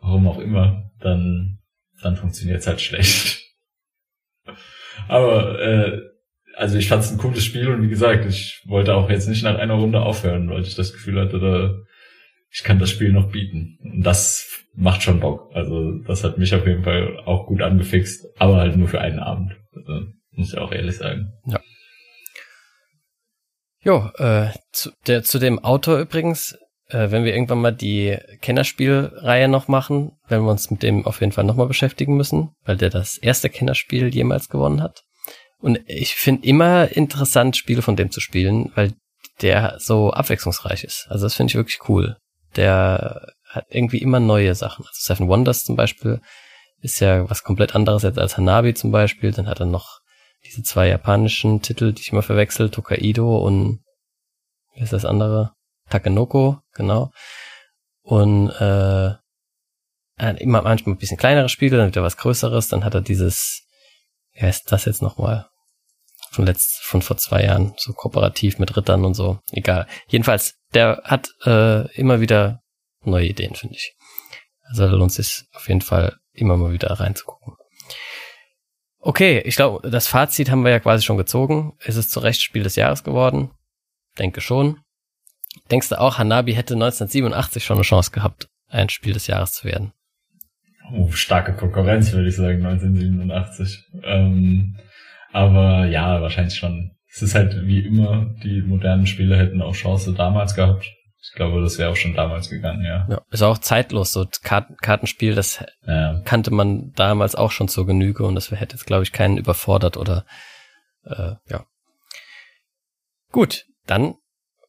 warum auch immer, dann, dann funktioniert es halt schlecht. Aber äh, also ich fand es ein cooles Spiel und wie gesagt, ich wollte auch jetzt nicht nach einer Runde aufhören, weil ich das Gefühl hatte, da, ich kann das Spiel noch bieten. Und das macht schon Bock. Also das hat mich auf jeden Fall auch gut angefixt, aber halt nur für einen Abend. Also, muss ich auch ehrlich sagen. Ja. Jo, äh, zu, der, zu dem Autor übrigens, äh, wenn wir irgendwann mal die Kennerspielreihe noch machen, werden wir uns mit dem auf jeden Fall nochmal beschäftigen müssen, weil der das erste Kennerspiel jemals gewonnen hat. Und ich finde immer interessant, Spiele von dem zu spielen, weil der so abwechslungsreich ist. Also das finde ich wirklich cool. Der hat irgendwie immer neue Sachen. Also Seven Wonders zum Beispiel ist ja was komplett anderes jetzt als Hanabi zum Beispiel. Dann hat er noch diese zwei japanischen Titel, die ich immer verwechsel, Tokaido und wie ist das andere? Takenoko, genau. und äh, immer manchmal ein bisschen kleinere Spiele, dann wieder was Größeres, dann hat er dieses, wie heißt das jetzt nochmal? Von letzt, von vor zwei Jahren, so kooperativ mit Rittern und so. Egal. Jedenfalls, der hat äh, immer wieder neue Ideen, finde ich. Also da lohnt sich auf jeden Fall immer mal wieder reinzugucken. Okay, ich glaube, das Fazit haben wir ja quasi schon gezogen. Ist es zu Recht Spiel des Jahres geworden? Denke schon. Denkst du auch, Hanabi hätte 1987 schon eine Chance gehabt, ein Spiel des Jahres zu werden? Oh, starke Konkurrenz, würde ich sagen, 1987. Ähm, aber ja, wahrscheinlich schon. Es ist halt wie immer, die modernen Spiele hätten auch Chance damals gehabt. Ich glaube, das wäre auch schon damals gegangen, ja. ja ist auch zeitlos, so Karten Kartenspiel, das ja. kannte man damals auch schon zur Genüge und das hätte jetzt, glaube ich, keinen überfordert oder äh, ja. Gut, dann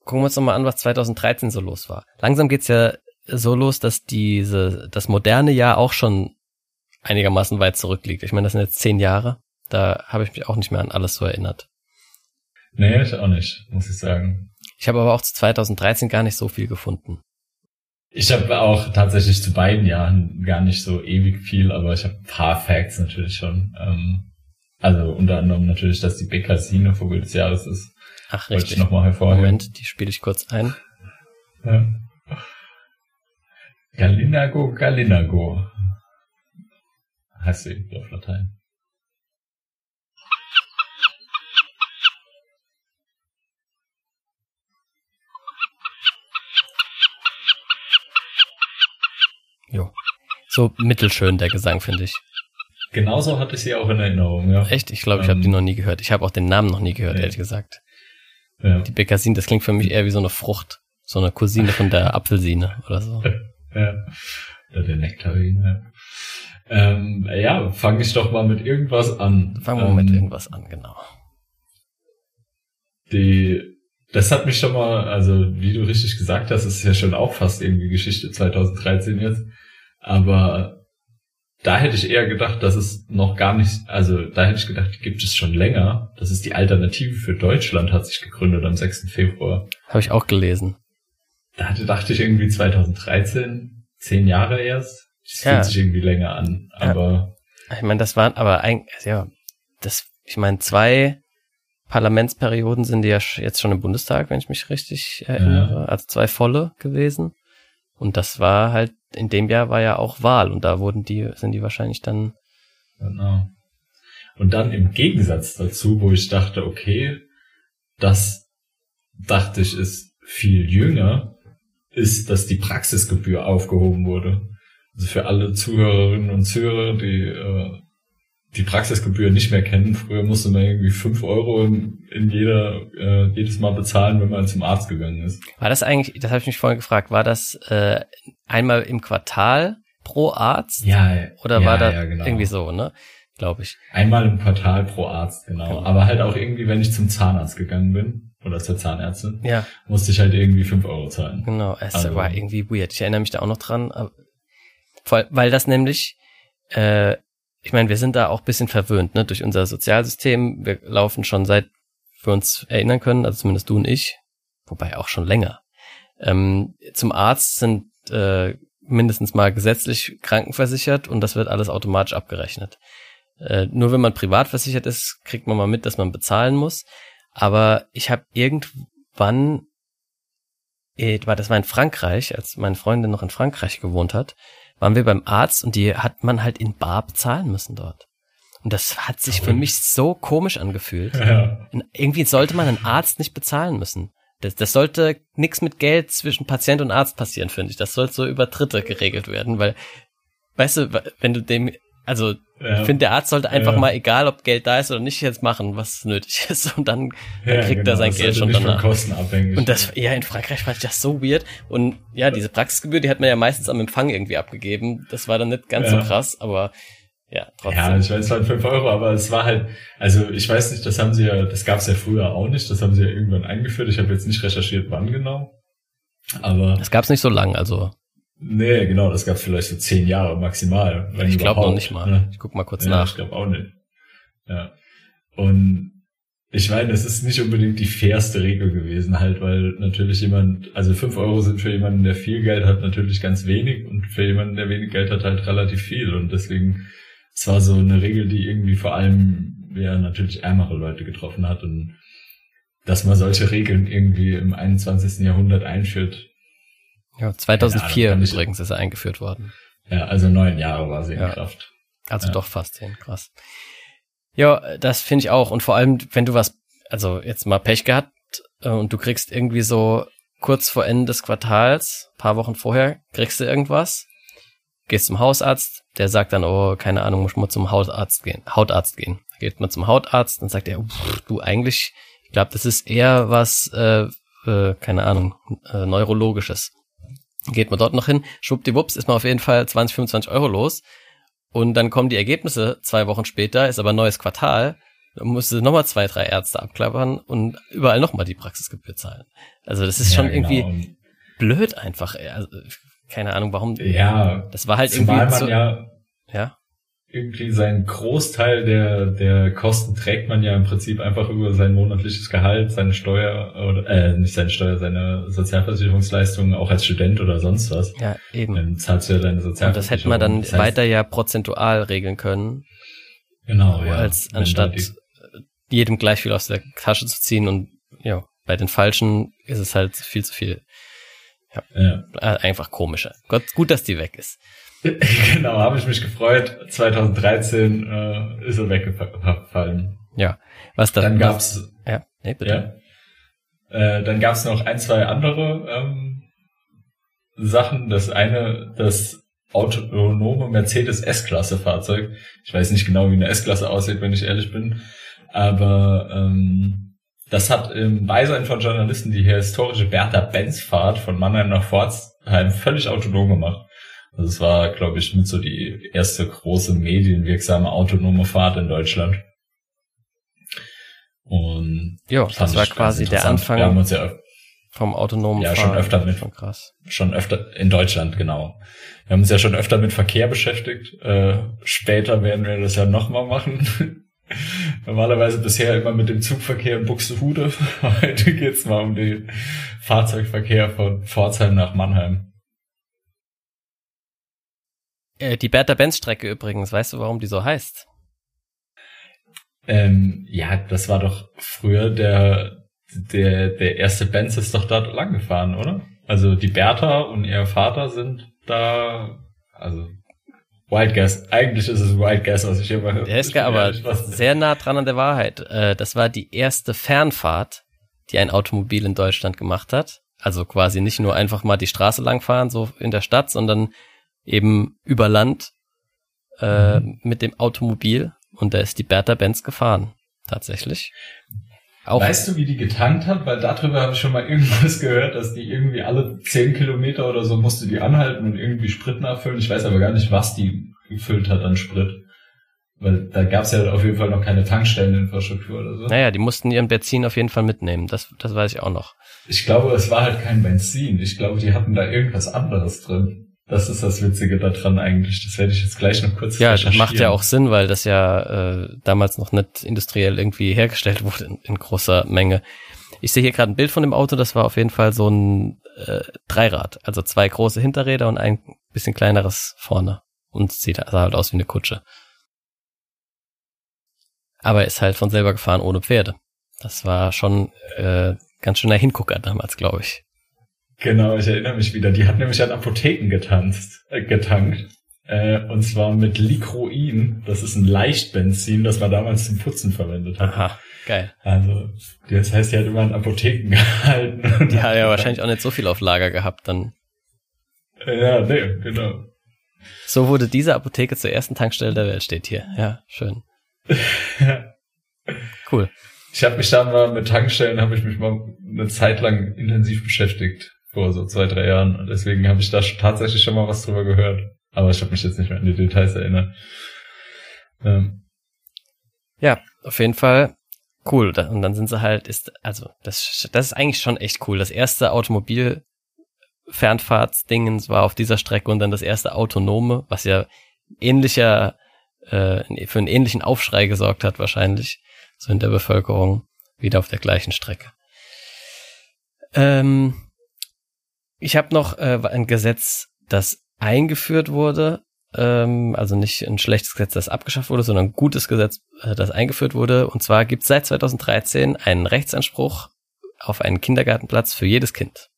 gucken wir uns nochmal an, was 2013 so los war. Langsam geht's ja so los, dass diese, das moderne Jahr auch schon einigermaßen weit zurückliegt. Ich meine, das sind jetzt zehn Jahre. Da habe ich mich auch nicht mehr an alles so erinnert. Nee, ich auch nicht, muss ich sagen. Ich habe aber auch zu 2013 gar nicht so viel gefunden. Ich habe auch tatsächlich zu beiden Jahren gar nicht so ewig viel, aber ich habe ein paar Facts natürlich schon. Ähm, also unter anderem natürlich, dass die Bekassine Vogel des Jahres ist. Ach, richtig. Wollte ich nochmal hervorheben. Moment, die spiele ich kurz ein. Ja. Galinago, Galinago. Heißt sie auf Latein. Jo. So mittelschön der Gesang, finde ich. Genauso hatte ich sie auch in Erinnerung, ja. Echt? Ich glaube, ich habe die ähm, noch nie gehört. Ich habe auch den Namen noch nie gehört, nee. ehrlich gesagt. Ja. Die Bekassin, das klingt für mich eher wie so eine Frucht. So eine Cousine von der Apfelsine oder so. ja. Oder der Nektarin, ja. Ähm, ja, fange ich doch mal mit irgendwas an. Fangen wir ähm, mit irgendwas an, genau. Die, das hat mich schon mal, also wie du richtig gesagt hast, ist ja schon auch fast irgendwie Geschichte 2013 jetzt. Aber da hätte ich eher gedacht, dass es noch gar nicht, also da hätte ich gedacht, die gibt es schon länger. Das ist die Alternative für Deutschland, hat sich gegründet am 6. Februar. Habe ich auch gelesen. Da dachte ich irgendwie 2013, zehn Jahre erst. Das ja. fühlt sich irgendwie länger an, aber. Ja. Ich meine, das waren aber eigentlich, ja, das, ich meine, zwei Parlamentsperioden sind ja jetzt schon im Bundestag, wenn ich mich richtig erinnere. Ja. Also zwei volle gewesen. Und das war halt, in dem Jahr war ja auch Wahl und da wurden die, sind die wahrscheinlich dann. Genau. Und dann im Gegensatz dazu, wo ich dachte, okay, das dachte ich ist viel jünger, ist, dass die Praxisgebühr aufgehoben wurde. Also für alle Zuhörerinnen und Zuhörer, die äh, die Praxisgebühr nicht mehr kennen. Früher musste man irgendwie fünf Euro in, jeder, äh, jedes Mal bezahlen, wenn man zum Arzt gegangen ist. War das eigentlich, das habe ich mich vorhin gefragt, war das äh, einmal im Quartal pro Arzt? Ja, Oder ja, war das ja, genau. irgendwie so, ne? Glaube ich. Einmal im Quartal pro Arzt, genau. genau. Aber halt auch irgendwie, wenn ich zum Zahnarzt gegangen bin oder zur Zahnärztin, ja. musste ich halt irgendwie fünf Euro zahlen. Genau, es also, war irgendwie weird. Ich erinnere mich da auch noch dran, aber, weil das nämlich äh, ich meine, wir sind da auch bisschen verwöhnt, ne, durch unser Sozialsystem. Wir laufen schon seit wir uns erinnern können, also zumindest du und ich, wobei auch schon länger. Ähm, zum Arzt sind äh, mindestens mal gesetzlich krankenversichert und das wird alles automatisch abgerechnet. Äh, nur wenn man privat versichert ist, kriegt man mal mit, dass man bezahlen muss. Aber ich habe irgendwann, äh, das war in Frankreich, als meine Freundin noch in Frankreich gewohnt hat, waren wir beim Arzt und die hat man halt in Bar bezahlen müssen dort. Und das hat sich für mich so komisch angefühlt. Ja. Irgendwie sollte man einen Arzt nicht bezahlen müssen. Das, das sollte nichts mit Geld zwischen Patient und Arzt passieren, finde ich. Das sollte so über Dritte geregelt werden, weil, weißt du, wenn du dem also ja. ich finde, der Arzt sollte einfach ja. mal, egal ob Geld da ist oder nicht, jetzt machen, was nötig ist. Und dann, dann ja, kriegt genau. er sein das Geld schon danach. Und das, ja, in Frankreich fand ich das so weird. Und ja, diese Praxisgebühr, die hat man ja meistens am Empfang irgendwie abgegeben. Das war dann nicht ganz so krass, aber ja, trotzdem. Ja, ich weiß, es waren fünf Euro, aber es war halt, also ich weiß nicht, das haben sie ja, das gab es ja früher auch nicht, das haben sie ja irgendwann eingeführt. Ich habe jetzt nicht recherchiert, wann genau. Aber. Das gab es nicht so lang, also. Nee, genau, das gab vielleicht so zehn Jahre maximal. ich glaube noch nicht mal. Ne? Ich guck mal kurz ja, nach. Ich glaube auch nicht. Ja. Und ich meine, es ist nicht unbedingt die fairste Regel gewesen, halt, weil natürlich jemand, also fünf Euro sind für jemanden, der viel Geld hat, natürlich ganz wenig und für jemanden, der wenig Geld hat, halt relativ viel. Und deswegen, es war so eine Regel, die irgendwie vor allem ja natürlich ärmere Leute getroffen hat und dass man solche Regeln irgendwie im 21. Jahrhundert einführt. Ja, 2004 Ahnung, übrigens ist er eingeführt worden. Ja, also neun Jahre war sie in ja. Kraft. Also ja. doch fast zehn, krass. Ja, das finde ich auch. Und vor allem, wenn du was, also jetzt mal Pech gehabt äh, und du kriegst irgendwie so kurz vor Ende des Quartals, paar Wochen vorher, kriegst du irgendwas, gehst zum Hausarzt, der sagt dann, oh, keine Ahnung, muss mal zum Hautarzt gehen, Hautarzt gehen. Geht man zum Hautarzt, dann sagt er, du eigentlich, ich glaube, das ist eher was, äh, äh, keine Ahnung, äh, neurologisches. Geht man dort noch hin, schwuppdiwupps, ist man auf jeden Fall 20, 25 Euro los und dann kommen die Ergebnisse zwei Wochen später, ist aber neues Quartal. Dann musst du nochmal zwei, drei Ärzte abklappern und überall nochmal die Praxisgebühr zahlen. Also das ist ja, schon genau. irgendwie blöd einfach. Also, keine Ahnung, warum. Ja. Das war halt irgendwie. So, ja, ja irgendwie seinen Großteil der, der Kosten trägt man ja im Prinzip einfach über sein monatliches Gehalt, seine Steuer oder äh, nicht seine Steuer, seine Sozialversicherungsleistungen auch als Student oder sonst was. Ja, eben. Dann zahlst du ja deine Sozialversicherung. Und das hätte man dann das heißt, weiter ja prozentual regeln können. Genau, ja. Als anstatt jedem gleich viel aus der Tasche zu ziehen und ja, bei den Falschen ist es halt viel zu viel. Ja, ja. Äh, einfach komischer. Gott, gut, dass die weg ist. genau, habe ich mich gefreut. 2013 äh, ist er weggefallen. Ja, was da, dann gab's ja, nee, bitte. Ja, äh, dann gab's noch ein, zwei andere ähm, Sachen. Das eine, das autonome Mercedes S-Klasse Fahrzeug. Ich weiß nicht genau, wie eine S-Klasse aussieht, wenn ich ehrlich bin, aber ähm, das hat im Beisein von Journalisten die historische Bertha Benz Fahrt von Mannheim nach Pforzheim völlig autonom gemacht. Also es war, glaube ich, mit so die erste große medienwirksame autonome Fahrt in Deutschland. Und ja, das war quasi der Anfang wir haben uns ja vom autonomen ja, Fahren. Ja, schon öfter mit. Schon krass. Schon öfter in Deutschland, genau. Wir haben uns ja schon öfter mit Verkehr beschäftigt. Äh, später werden wir das ja nochmal machen. Normalerweise bisher immer mit dem Zugverkehr in Buxtehude. Heute geht's mal um den Fahrzeugverkehr von Pforzheim nach Mannheim. Äh, die Bertha-Benz-Strecke übrigens, weißt du, warum die so heißt? Ähm, ja, das war doch früher der, der, der erste Benz ist doch da lang gefahren, oder? Also die Bertha und ihr Vater sind da, also Wild Guess. Eigentlich ist es Wild Guess, was ich immer höre. Der ist aber sehr nah dran an der Wahrheit. Äh, das war die erste Fernfahrt, die ein Automobil in Deutschland gemacht hat. Also quasi nicht nur einfach mal die Straße langfahren, so in der Stadt, sondern eben über Land äh, mhm. mit dem Automobil und da ist die Bertha Benz gefahren, tatsächlich. Auch weißt du, wie die getankt hat? Weil darüber habe ich schon mal irgendwas gehört, dass die irgendwie alle zehn Kilometer oder so musste die anhalten und irgendwie Sprit nachfüllen. Ich weiß aber gar nicht, was die gefüllt hat an Sprit. Weil da gab es ja auf jeden Fall noch keine Tankstelleninfrastruktur oder so. Naja, die mussten ihren Benzin auf jeden Fall mitnehmen. Das, das weiß ich auch noch. Ich glaube, es war halt kein Benzin. Ich glaube, die hatten da irgendwas anderes drin. Das ist das Witzige daran eigentlich. Das werde ich jetzt gleich noch kurz Ja, das macht ja auch Sinn, weil das ja äh, damals noch nicht industriell irgendwie hergestellt wurde in, in großer Menge. Ich sehe hier gerade ein Bild von dem Auto, das war auf jeden Fall so ein äh, Dreirad, also zwei große Hinterräder und ein bisschen kleineres vorne. Und sieht sah halt aus wie eine Kutsche. Aber ist halt von selber gefahren ohne Pferde. Das war schon äh, ganz schöner Hingucker damals, glaube ich. Genau, ich erinnere mich wieder. Die hat nämlich an Apotheken getanzt, äh, getankt. Äh, und zwar mit Lycroin. Das ist ein Leichtbenzin, das man damals zum Putzen verwendet hat. Aha, geil. Also, das heißt, die hat immer an Apotheken gehalten. Die hat ja wahrscheinlich auch nicht so viel auf Lager gehabt dann. Ja, nee, genau. So wurde diese Apotheke zur ersten Tankstelle der Welt, steht hier. Ja, schön. Cool. Ich habe mich da mal mit Tankstellen, habe ich mich mal eine Zeit lang intensiv beschäftigt vor so zwei, drei Jahren. Und deswegen habe ich da tatsächlich schon mal was drüber gehört. Aber ich habe mich jetzt nicht mehr an die Details erinnert. Ähm. Ja, auf jeden Fall cool. Und dann sind sie halt, ist, also, das, das ist eigentlich schon echt cool. Das erste Automobil Fernfahrtsdingens war auf dieser Strecke und dann das erste autonome, was ja ähnlicher, äh, für einen ähnlichen Aufschrei gesorgt hat wahrscheinlich, so in der Bevölkerung. wieder auf der gleichen Strecke. Ähm, ich habe noch äh, ein Gesetz, das eingeführt wurde, ähm, also nicht ein schlechtes Gesetz, das abgeschafft wurde, sondern ein gutes Gesetz, äh, das eingeführt wurde. Und zwar gibt es seit 2013 einen Rechtsanspruch auf einen Kindergartenplatz für jedes Kind.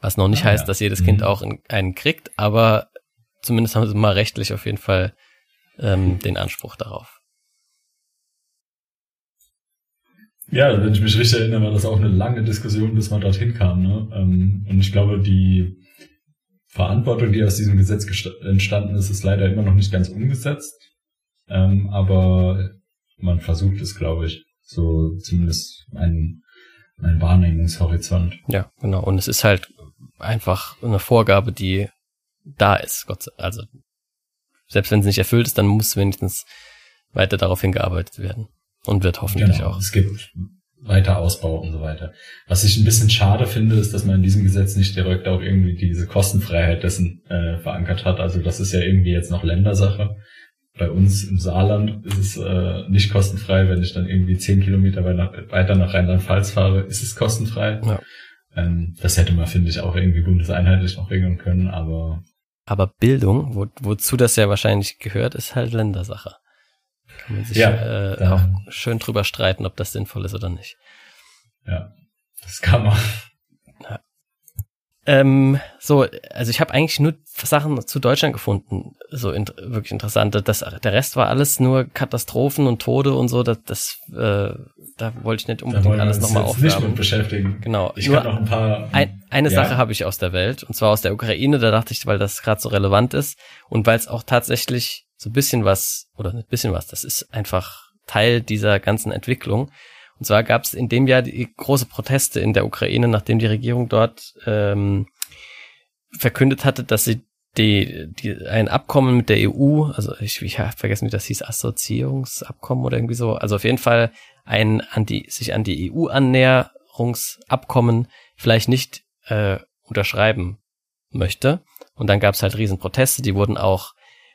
Was noch nicht ah, heißt, ja. dass jedes mhm. Kind auch einen kriegt, aber zumindest haben sie mal rechtlich auf jeden Fall ähm, den Anspruch darauf. Ja, wenn ich mich richtig erinnere, war das auch eine lange Diskussion, bis man dorthin kam. Ne? Ähm, und ich glaube, die Verantwortung, die aus diesem Gesetz entstanden ist, ist leider immer noch nicht ganz umgesetzt. Ähm, aber man versucht es, glaube ich. So zumindest ein, ein Wahrnehmungshorizont. Ja, genau. Und es ist halt einfach eine Vorgabe, die da ist. Gott sei, also selbst wenn es nicht erfüllt ist, dann muss wenigstens weiter darauf hingearbeitet werden. Und wird hoffentlich genau. auch. Es gibt weiter Ausbau und so weiter. Was ich ein bisschen schade finde, ist, dass man in diesem Gesetz nicht direkt auch irgendwie diese Kostenfreiheit dessen äh, verankert hat. Also das ist ja irgendwie jetzt noch Ländersache. Bei uns im Saarland ist es äh, nicht kostenfrei. Wenn ich dann irgendwie zehn Kilometer weiter nach Rheinland-Pfalz fahre, ist es kostenfrei. Ja. Ähm, das hätte man, finde ich, auch irgendwie bundeseinheitlich noch regeln können, aber. Aber Bildung, wo, wozu das ja wahrscheinlich gehört, ist halt Ländersache. Kann man sich ja, äh, auch schön drüber streiten, ob das sinnvoll ist oder nicht. Ja, das kann man. Ja. Ähm, so, also ich habe eigentlich nur Sachen zu Deutschland gefunden, so in, wirklich interessante. Das, der Rest war alles nur Katastrophen und Tode und so. Das, das äh, da wollte ich nicht unbedingt alles nochmal aufgaben. Nicht mit beschäftigen. Genau. Ich nur kann noch ein paar. Ein, eine ja. Sache habe ich aus der Welt und zwar aus der Ukraine. Da dachte ich, weil das gerade so relevant ist und weil es auch tatsächlich so ein bisschen was oder ein bisschen was. Das ist einfach Teil dieser ganzen Entwicklung. Und zwar gab es in dem Jahr die große Proteste in der Ukraine, nachdem die Regierung dort ähm, verkündet hatte, dass sie die, die ein Abkommen mit der EU, also ich, ich habe vergessen, wie das hieß, Assoziierungsabkommen oder irgendwie so, also auf jeden Fall ein an die sich an die EU Annäherungsabkommen vielleicht nicht äh, unterschreiben möchte. Und dann gab es halt Riesenproteste, die wurden auch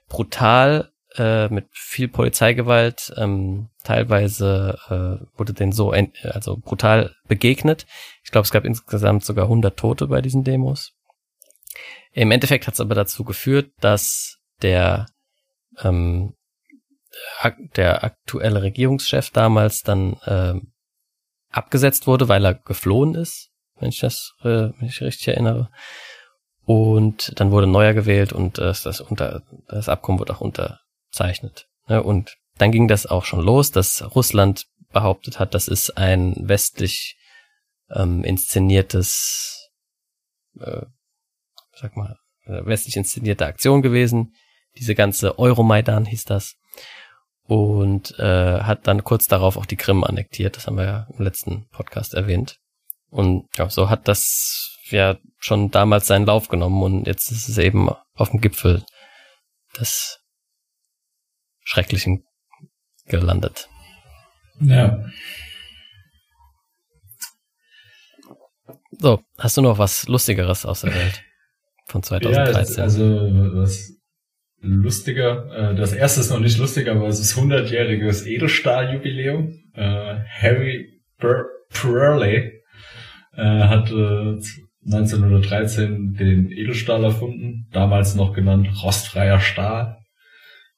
brutal äh, mit viel Polizeigewalt, ähm, teilweise äh, wurde denen so also brutal begegnet. Ich glaube, es gab insgesamt sogar 100 Tote bei diesen Demos. Im Endeffekt hat es aber dazu geführt, dass der ähm, der aktuelle Regierungschef damals dann äh, abgesetzt wurde, weil er geflohen ist, wenn ich das äh, wenn ich richtig erinnere. Und dann wurde neuer gewählt und äh, das, unter, das Abkommen wurde auch unterzeichnet. Ne? Und dann ging das auch schon los, dass Russland behauptet hat, das ist ein westlich ähm, inszeniertes, äh, sag mal, äh, westlich inszenierte Aktion gewesen. Diese ganze Euromaidan hieß das. Und äh, hat dann kurz darauf auch die Krim annektiert. Das haben wir ja im letzten Podcast erwähnt. Und ja, so hat das ja schon damals seinen Lauf genommen und jetzt ist es eben auf dem Gipfel des Schrecklichen gelandet. Ja. So, hast du noch was Lustigeres aus der Welt von 2013? Ja, also was lustiger. Äh, das erste ist noch nicht lustiger, aber es ist 100-jähriges Edelstahljubiläum. Äh, Harry Burley äh, hat 1913 den Edelstahl erfunden, damals noch genannt rostfreier Stahl.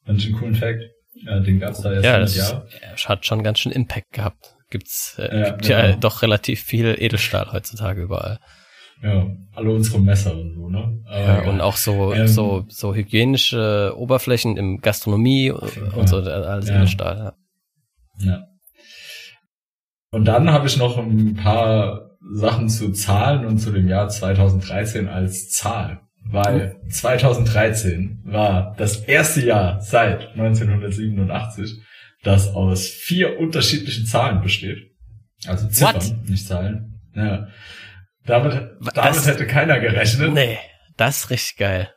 Ich einen coolen Fact. Ja, den gab's da erst ja, das Jahr. hat schon ganz schön Impact gehabt. Gibt's äh, ja, gibt genau. ja doch relativ viel Edelstahl heutzutage überall. Ja, alle unsere Messer und so, ne? Aber ja, und auch so ähm, so so hygienische Oberflächen im Gastronomie und so alles ja. Edelstahl. Ja. ja. Und dann habe ich noch ein paar Sachen zu Zahlen und zu dem Jahr 2013 als Zahl. Weil 2013 war das erste Jahr seit 1987, das aus vier unterschiedlichen Zahlen besteht. Also Ziffern, What? nicht Zahlen. Ja. Damit, damit das, hätte keiner gerechnet. Nee, das ist richtig geil.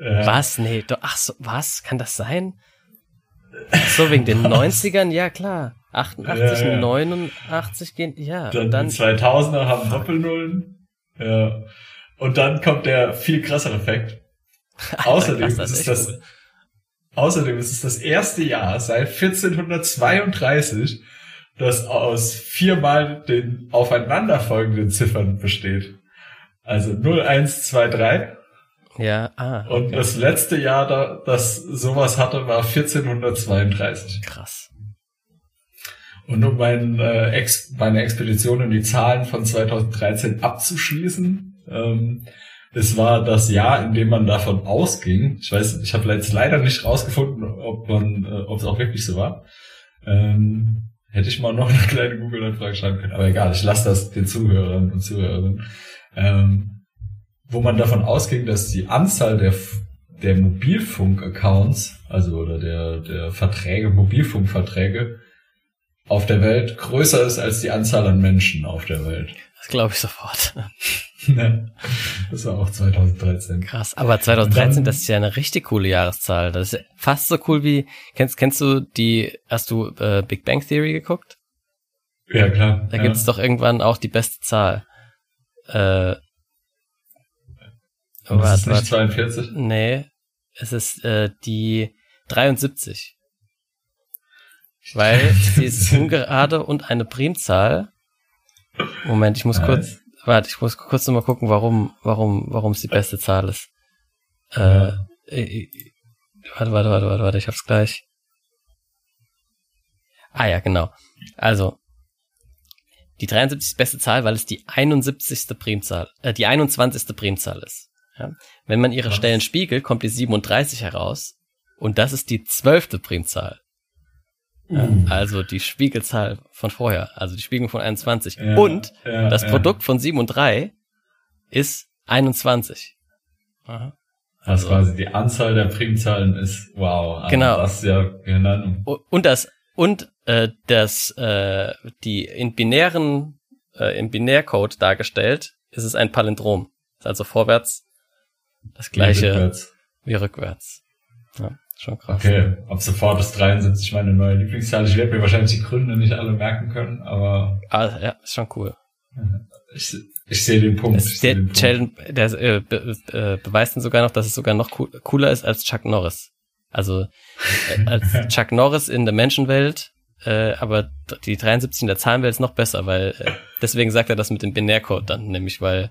Ja. Was? Nee, du, ach so, was? Kann das sein? So, wegen den 90ern? Ja, klar. 88, ja, ja. 89 gehen, ja. Dann, dann die 2000er haben Doppelnullen. Ja. Und dann kommt der viel krassere Effekt. Außerdem krass, ist es das, cool. außerdem ist es das erste Jahr seit 1432, das aus viermal den aufeinanderfolgenden Ziffern besteht. Also 0, 1, 2, 3. Ja, ah. Okay. Und das letzte Jahr, da, das sowas hatte, war 1432. Krass. Und um mein, äh, Ex meine Expedition in die Zahlen von 2013 abzuschließen, ähm, es war das Jahr, in dem man davon ausging. Ich weiß, ich habe jetzt leider nicht rausgefunden, ob man, äh, ob es auch wirklich so war. Ähm, hätte ich mal noch eine kleine Google-Anfrage schreiben können, aber egal, ich lasse das den Zuhörern und Zuhörerinnen. Ähm, wo man davon ausging, dass die Anzahl der, der Mobilfunk-Accounts, also oder der, der Verträge, Mobilfunkverträge auf der Welt größer ist als die Anzahl an Menschen auf der Welt. Das glaube ich sofort. ja, das war auch 2013. Krass, aber 2013, dann, das ist ja eine richtig coole Jahreszahl. Das ist fast so cool wie, kennst, kennst du die, hast du äh, Big Bang Theory geguckt? Ja, klar. Da ja. gibt es doch irgendwann auch die beste Zahl. Äh, Und wart, ist nicht 42? Nee, es ist äh, die 73. Weil sie ist ungerade und eine Primzahl. Moment, ich muss nice. kurz, warte, ich muss kurz nochmal gucken, warum, warum, warum es die beste Zahl ist. Äh, ja. äh, warte, warte, warte, warte, warte, ich hab's gleich. Ah ja, genau. Also, die 73 ist die beste Zahl, weil es die 71. Primzahl, äh, die 21. Primzahl ist. Ja? Wenn man ihre Was? Stellen spiegelt, kommt die 37 heraus. Und das ist die zwölfte Primzahl. Uh. also die Spiegelzahl von vorher, also die Spiegelung von 21. Ja, und ja, das Produkt von 7 und 3 ist 21. Aha. Also quasi die Anzahl der Primzahlen ist wow. Also genau. Das ja genannt. Und das und äh, das äh, die in binären äh, im Binärcode dargestellt ist es ein Palindrom. Ist also vorwärts das gleiche wie rückwärts. Wie rückwärts. Ja. Schon krass. Okay, ab sofort ist 73 meine neue Lieblingszahl. Ich werde mir wahrscheinlich die Gründe nicht alle merken können, aber. Ah, ja, ist schon cool. Ich, ich sehe den Punkt. Das, der den Challenge, der äh, be, äh, beweist dann sogar noch, dass es sogar noch cooler ist als Chuck Norris. Also äh, als Chuck Norris in der Menschenwelt äh, aber die 73 in der Zahlenwelt ist noch besser, weil äh, deswegen sagt er das mit dem Binärcode dann, nämlich weil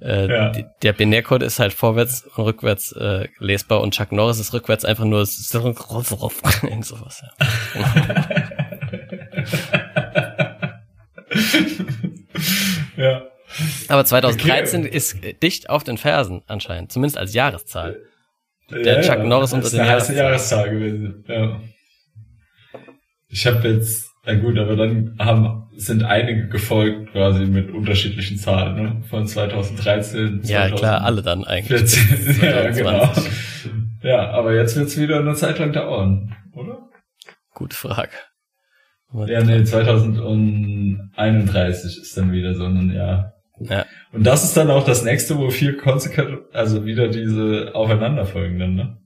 äh, ja. die, der Binärcode ist halt vorwärts und rückwärts äh, lesbar und Chuck Norris ist rückwärts einfach nur irgend sowas. Ja. ja. Aber 2013 okay. ist dicht auf den Fersen anscheinend, zumindest als Jahreszahl. Der ja, Chuck. Norris unter den Jahreszahl. Jahreszahl gewesen. Ja. Ich habe jetzt, na gut, aber dann haben, sind einige gefolgt quasi mit unterschiedlichen Zahlen, ne? Von 2013. Ja, 2014. klar, alle dann eigentlich. 14, ja, genau. Ja, aber jetzt wird's wieder eine Zeit lang dauern, oder? Gute Frage. Ja, nee, 2031 ist dann wieder so ein Jahr. Ja. Und das ist dann auch das nächste, wo viel konsequent, also wieder diese aufeinanderfolgenden, ne?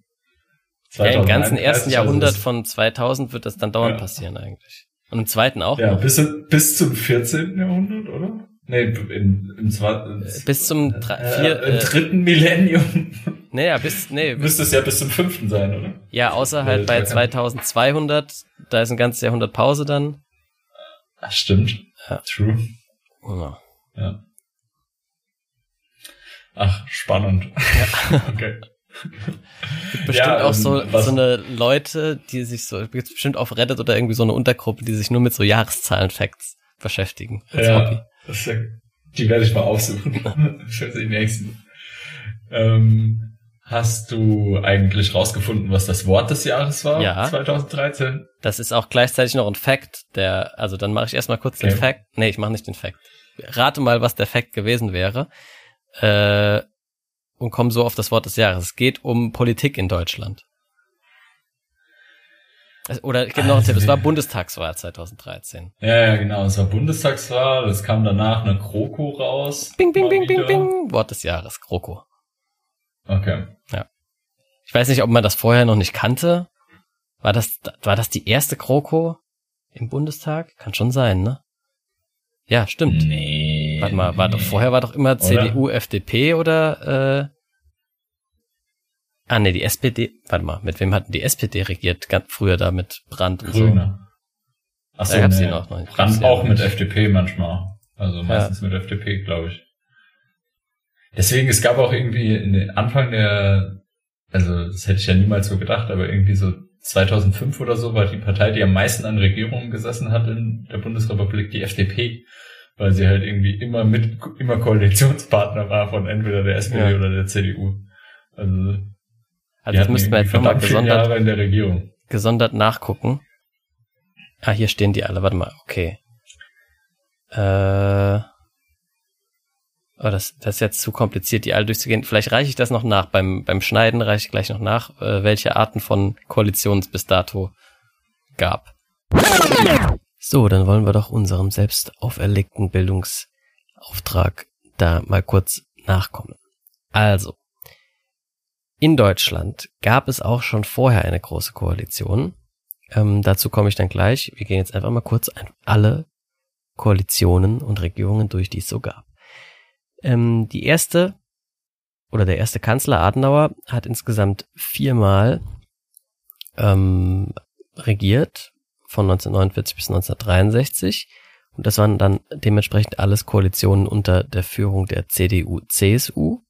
Ja, im ganzen ersten Jahrhundert von 2000 wird das dann dauernd ja. passieren eigentlich. Und im zweiten auch Ja, noch. bis, bis zum 14. Jahrhundert, oder? Nee, im, im zweiten. Äh, bis zum drei, vier, äh, im dritten Millennium. Naja, bis, nee. Müsste es ja bis zum fünften sein, oder? Ja, außer halt bei 2200, da ist ein ganzes Jahrhundert Pause dann. Ach, stimmt. Ja. True. Ja. ja. Ach, spannend. Ja. okay. Gibt bestimmt ja, auch so, ähm, so eine Leute, die sich so, gibt bestimmt auf Reddit oder irgendwie so eine Untergruppe, die sich nur mit so Jahreszahlen-Facts beschäftigen. Ja, ja, die werde ich mal aufsuchen für die nächsten. Ähm, hast du eigentlich rausgefunden, was das Wort des Jahres war? Ja. 2013? Das ist auch gleichzeitig noch ein Fact, der, also dann mache ich erstmal kurz okay. den Fact. Nee, ich mache nicht den Fact. Rate mal, was der Fact gewesen wäre. Äh, und kommen so auf das Wort des Jahres. Es geht um Politik in Deutschland. Oder gibt noch einen Tipp, es war Bundestagswahl 2013. Ja, ja, genau, es war Bundestagswahl, es kam danach eine Kroko raus. Bing, bing, bing, bing, bing. Wort des Jahres, Kroko. Okay. Ja. Ich weiß nicht, ob man das vorher noch nicht kannte. War das, war das die erste Kroko im Bundestag? Kann schon sein, ne? Ja, stimmt. Nee. Warte mal, war doch, vorher war doch immer CDU, oder? FDP oder, äh, Ah, nee, die SPD, warte mal, mit wem hatten die SPD regiert, ganz früher da mit Brandt und Grüne. Achso, gab's nee, die noch, nicht. auch mit FDP manchmal. Also meistens mit FDP, glaube ich. Deswegen, es gab auch irgendwie in den Anfang der, also das hätte ich ja niemals so gedacht, aber irgendwie so 2005 oder so war die Partei, die am meisten an Regierungen gesessen hat in der Bundesrepublik, die FDP, weil sie halt irgendwie immer mit, immer Koalitionspartner war von entweder der SPD Ja. oder der CDU. Also, Also das müssten wir jetzt nochmal gesondert, Jahre in der Regierung. gesondert nachgucken. Ah, hier stehen die alle. Warte mal, okay. Äh, oh, das, das ist jetzt zu kompliziert, die alle durchzugehen. Vielleicht reiche ich das noch nach. Beim, beim Schneiden reiche ich gleich noch nach, äh, welche Arten von Koalitionen es bis dato gab. So, dann wollen wir doch unserem selbst auferlegten Bildungsauftrag da mal kurz nachkommen. Also, in Deutschland gab es auch schon vorher eine große Koalition. Ähm, dazu komme ich dann gleich. Wir gehen jetzt einfach mal kurz alle Koalitionen und Regierungen durch, die es so gab. Ähm, die erste oder der erste Kanzler Adenauer hat insgesamt viermal ähm, regiert, von 1949 bis 1963. Und das waren dann dementsprechend alles Koalitionen unter der Führung der CDU-CSU.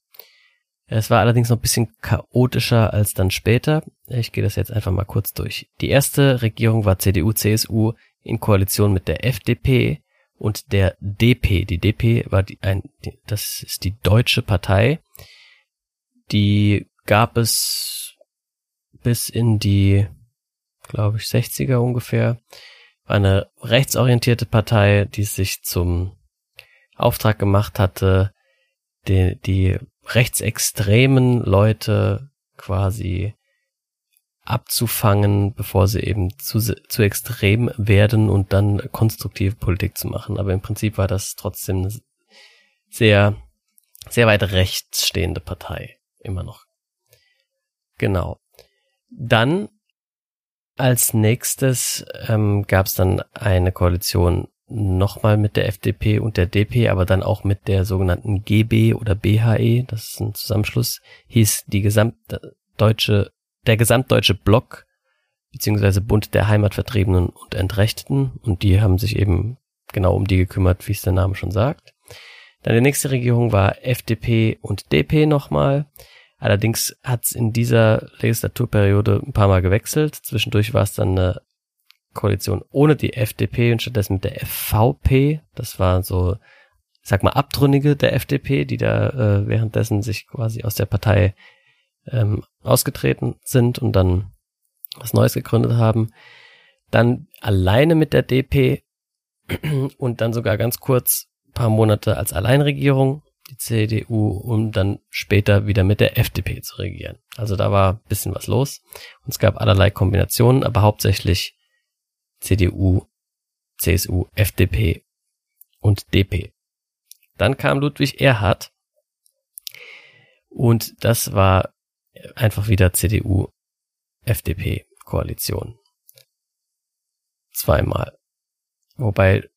Es war allerdings noch ein bisschen chaotischer als dann später. Ich gehe das jetzt einfach mal kurz durch. Die erste Regierung war CDU-CSU in Koalition mit der FDP und der DP. Die DP war die, ein, das ist die deutsche Partei. Die gab es bis in die, glaube ich, 60er ungefähr. War eine rechtsorientierte Partei, die sich zum Auftrag gemacht hatte, die, die rechtsextremen Leute quasi abzufangen, bevor sie eben zu, zu extrem werden und dann konstruktive Politik zu machen. Aber im Prinzip war das trotzdem eine sehr, sehr weit rechts stehende Partei. Immer noch. Genau. Dann als nächstes ähm, gab es dann eine Koalition nochmal mit der FDP und der DP, aber dann auch mit der sogenannten GB oder BHE, das ist ein Zusammenschluss, hieß die gesamtdeutsche, der gesamtdeutsche Block, beziehungsweise Bund der Heimatvertriebenen und Entrechteten, und die haben sich eben genau um die gekümmert, wie es der Name schon sagt. Dann die nächste Regierung war FDP und DP nochmal. Allerdings hat es in dieser Legislaturperiode ein paar Mal gewechselt. Zwischendurch war es dann eine Koalition ohne die FDP und stattdessen mit der FVP. Das war so, sag mal, Abtrünnige der FDP, die da äh, währenddessen sich quasi aus der Partei ähm, ausgetreten sind und dann was Neues gegründet haben. Dann alleine mit der DP und dann sogar ganz kurz paar Monate als Alleinregierung die CDU, um dann später wieder mit der FDP zu regieren. Also da war bisschen was los. Und es gab allerlei Kombinationen, aber hauptsächlich CDU, CSU, FDP und DP. Dann kam Ludwig Erhard und das war einfach wieder CDU, FDP Koalition. Zweimal. Wobei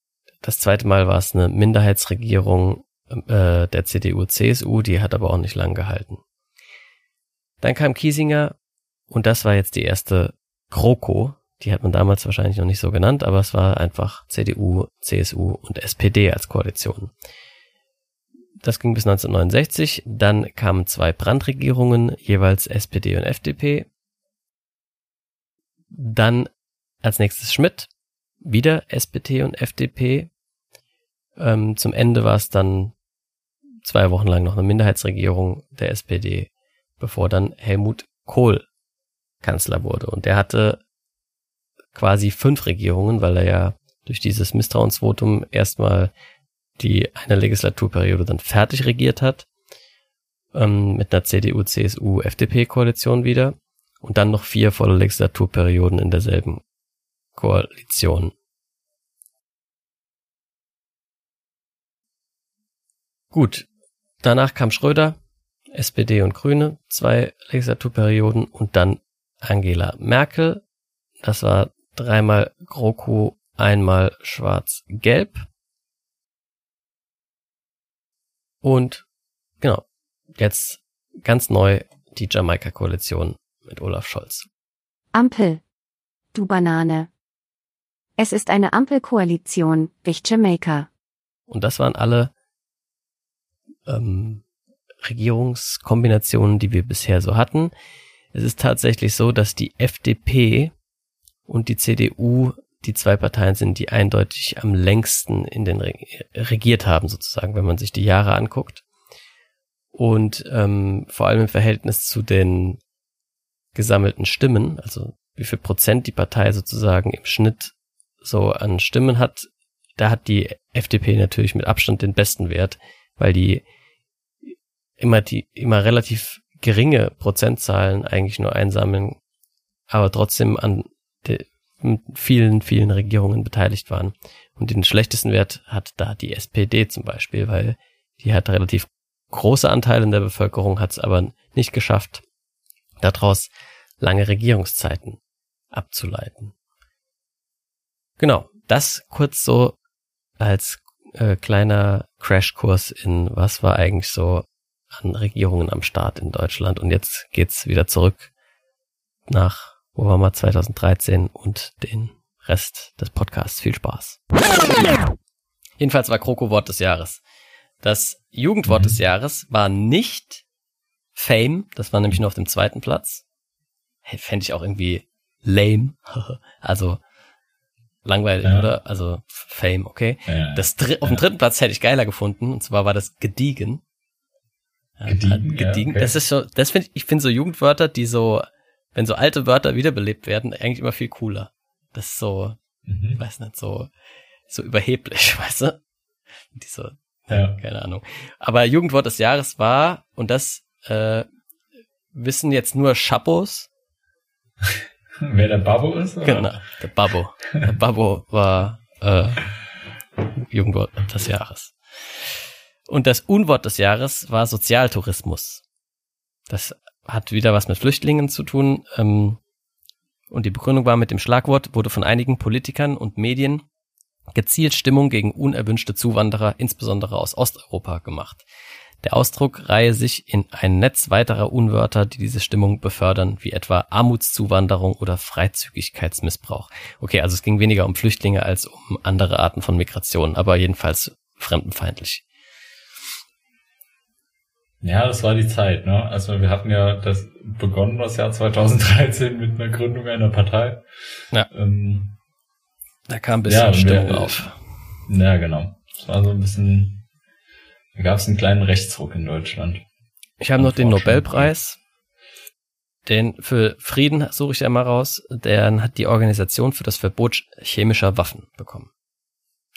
das zweite Mal war es eine Minderheitsregierung äh, der CDU, CSU, die hat aber auch nicht lang gehalten. Dann kam Kiesinger und das war jetzt die erste GroKo. Die hat man damals wahrscheinlich noch nicht so genannt, aber es war einfach CDU, CSU und SPD als Koalition. Das ging bis 1969. Dann kamen zwei Brandregierungen, jeweils SPD und FDP. Dann als nächstes Schmidt, wieder SPD und FDP. Ähm, zum Ende war es dann zwei Wochen lang noch eine Minderheitsregierung der SPD, bevor dann Helmut Kohl Kanzler wurde. Und der hatte quasi fünf Regierungen, weil er ja durch dieses Misstrauensvotum erstmal die eine Legislaturperiode dann fertig regiert hat, ähm, mit einer CDU, CSU, FDP-Koalition wieder und dann noch vier volle Legislaturperioden in derselben Koalition. Gut, danach kam Schröder, SPD und Grüne, zwei Legislaturperioden und dann Angela Merkel. Das war dreimal GroKo, einmal Schwarz-Gelb. Und genau, jetzt ganz neu die Jamaika-Koalition mit Olaf Scholz. Ampel. Du Banane. Es ist eine Ampelkoalition, Wicht Jamaica. Und das waren alle ähm, Regierungskombinationen, die wir bisher so hatten. Es ist tatsächlich so, dass die FDP und die CDU die zwei Parteien sind, die eindeutig am längsten in den regiert haben, sozusagen, wenn man sich die Jahre anguckt. Und ähm, vor allem im Verhältnis zu den gesammelten Stimmen, also wie viel Prozent die Partei sozusagen im Schnitt so an Stimmen hat, da hat die FDP natürlich mit Abstand den besten Wert, weil die immer die immer relativ geringe Prozentzahlen eigentlich nur einsammeln, aber trotzdem an de, vielen, vielen Regierungen beteiligt waren. Und den schlechtesten Wert hat da die SPD zum Beispiel, weil die hat relativ große Anteile in der Bevölkerung, hat es aber nicht geschafft, daraus lange Regierungszeiten abzuleiten. Genau, das kurz so als äh, kleiner Crashkurs in was war eigentlich so an Regierungen am Start in Deutschland. Und jetzt geht's wieder zurück nach, wo waren wir, 2013 und den Rest des Podcasts. Viel Spaß. Jedenfalls war Kroko Wort des Jahres. Das Jugendwort mhm. des Jahres war nicht Fame, das war nämlich nur auf dem zweiten Platz. Hey, Fände ich auch irgendwie lame. also langweilig, ja. oder? Also Fame, okay. Ja, das Dr auf dem dritten Platz hätte ich geiler gefunden, und zwar war das Gediegen. Gediegen. Gediegen. Okay. Das ist so, das finde ich, ich finde so Jugendwörter, die so, wenn so alte Wörter wiederbelebt werden, eigentlich immer viel cooler. Das ist so, mhm. weiß nicht, so, so überheblich, weißt du? Die so, ja. keine Ahnung. Aber Jugendwort des Jahres war, und das äh, wissen jetzt nur Chappos. Wer der Babbo ist? Oder? Genau, der Babbo. Der Babbo war äh, Jugendwort des Jahres. Und das Unwort des Jahres war Sozialtourismus. Das hat wieder was mit Flüchtlingen zu tun. Ähm, und die Begründung war mit dem Schlagwort, wurde von einigen Politikern und Medien gezielt Stimmung gegen unerwünschte Zuwanderer, insbesondere aus Osteuropa, gemacht. Der Ausdruck reihe sich in ein Netz weiterer Unwörter, die diese Stimmung befördern, wie etwa Armutszuwanderung oder Freizügigkeitsmissbrauch. Okay, also es ging weniger um Flüchtlinge als um andere Arten von Migration, aber jedenfalls fremdenfeindlich. Ja, das war die Zeit, ne? Also wir hatten ja das begonnen das Jahr 2013 mit einer Gründung einer Partei. Ja. Ähm, da kam ein bisschen ja, Stimmung wir, auf. Ja, genau. Es war so ein bisschen, da gab es einen kleinen Rechtsruck in Deutschland. Ich habe noch den Nobelpreis. Den für Frieden suche ich ja mal raus. Der hat die Organisation für das Verbot chemischer Waffen bekommen.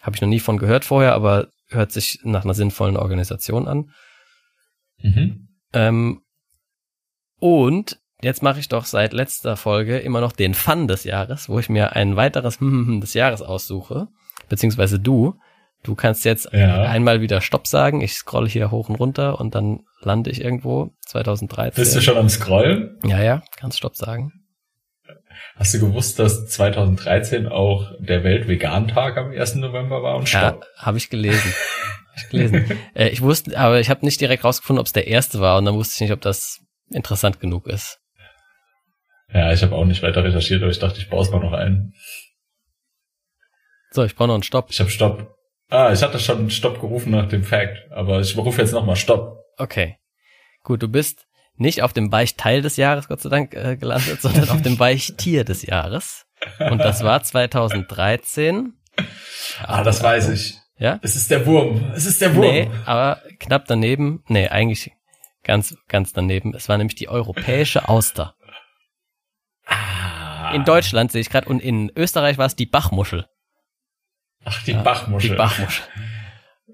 Habe ich noch nie von gehört vorher, aber hört sich nach einer sinnvollen Organisation an. Mhm. Ähm, und jetzt mache ich doch seit letzter Folge immer noch den Fun des Jahres, wo ich mir ein weiteres des Jahres aussuche, beziehungsweise du. Du kannst jetzt ja. einmal wieder Stopp sagen. Ich scrolle hier hoch und runter und dann lande ich irgendwo 2013. Bist du schon am Scrollen? Ja, ja, kannst Stopp sagen. Hast du gewusst, dass 2013 auch der Weltvegan-Tag am 1. November war und Stopp? Ja, habe ich gelesen. ich gelesen. äh, ich wusste, aber ich habe nicht direkt rausgefunden, ob es der erste war und dann wusste ich nicht, ob das interessant genug ist. Ja, ich habe auch nicht weiter recherchiert, aber ich dachte, ich baue es mal noch ein. So, ich brauche noch einen Stopp. Ich habe Stopp. Ah, ich hatte schon Stopp gerufen nach dem Fact, aber ich rufe jetzt nochmal Stopp. Okay. Gut, du bist nicht auf dem Weichteil des Jahres, Gott sei Dank, äh, gelandet, sondern auf dem Weichtier des Jahres. Und das war 2013. Ah, das weiß ich. Ja? Es ist der Wurm. Es ist der Wurm. Nee, aber knapp daneben. Nee, eigentlich ganz, ganz daneben. Es war nämlich die europäische Auster. Ah. In Deutschland sehe ich gerade und in Österreich war es die Bachmuschel. Ach, die ja, Bachmuschel. Die Bachmuschel.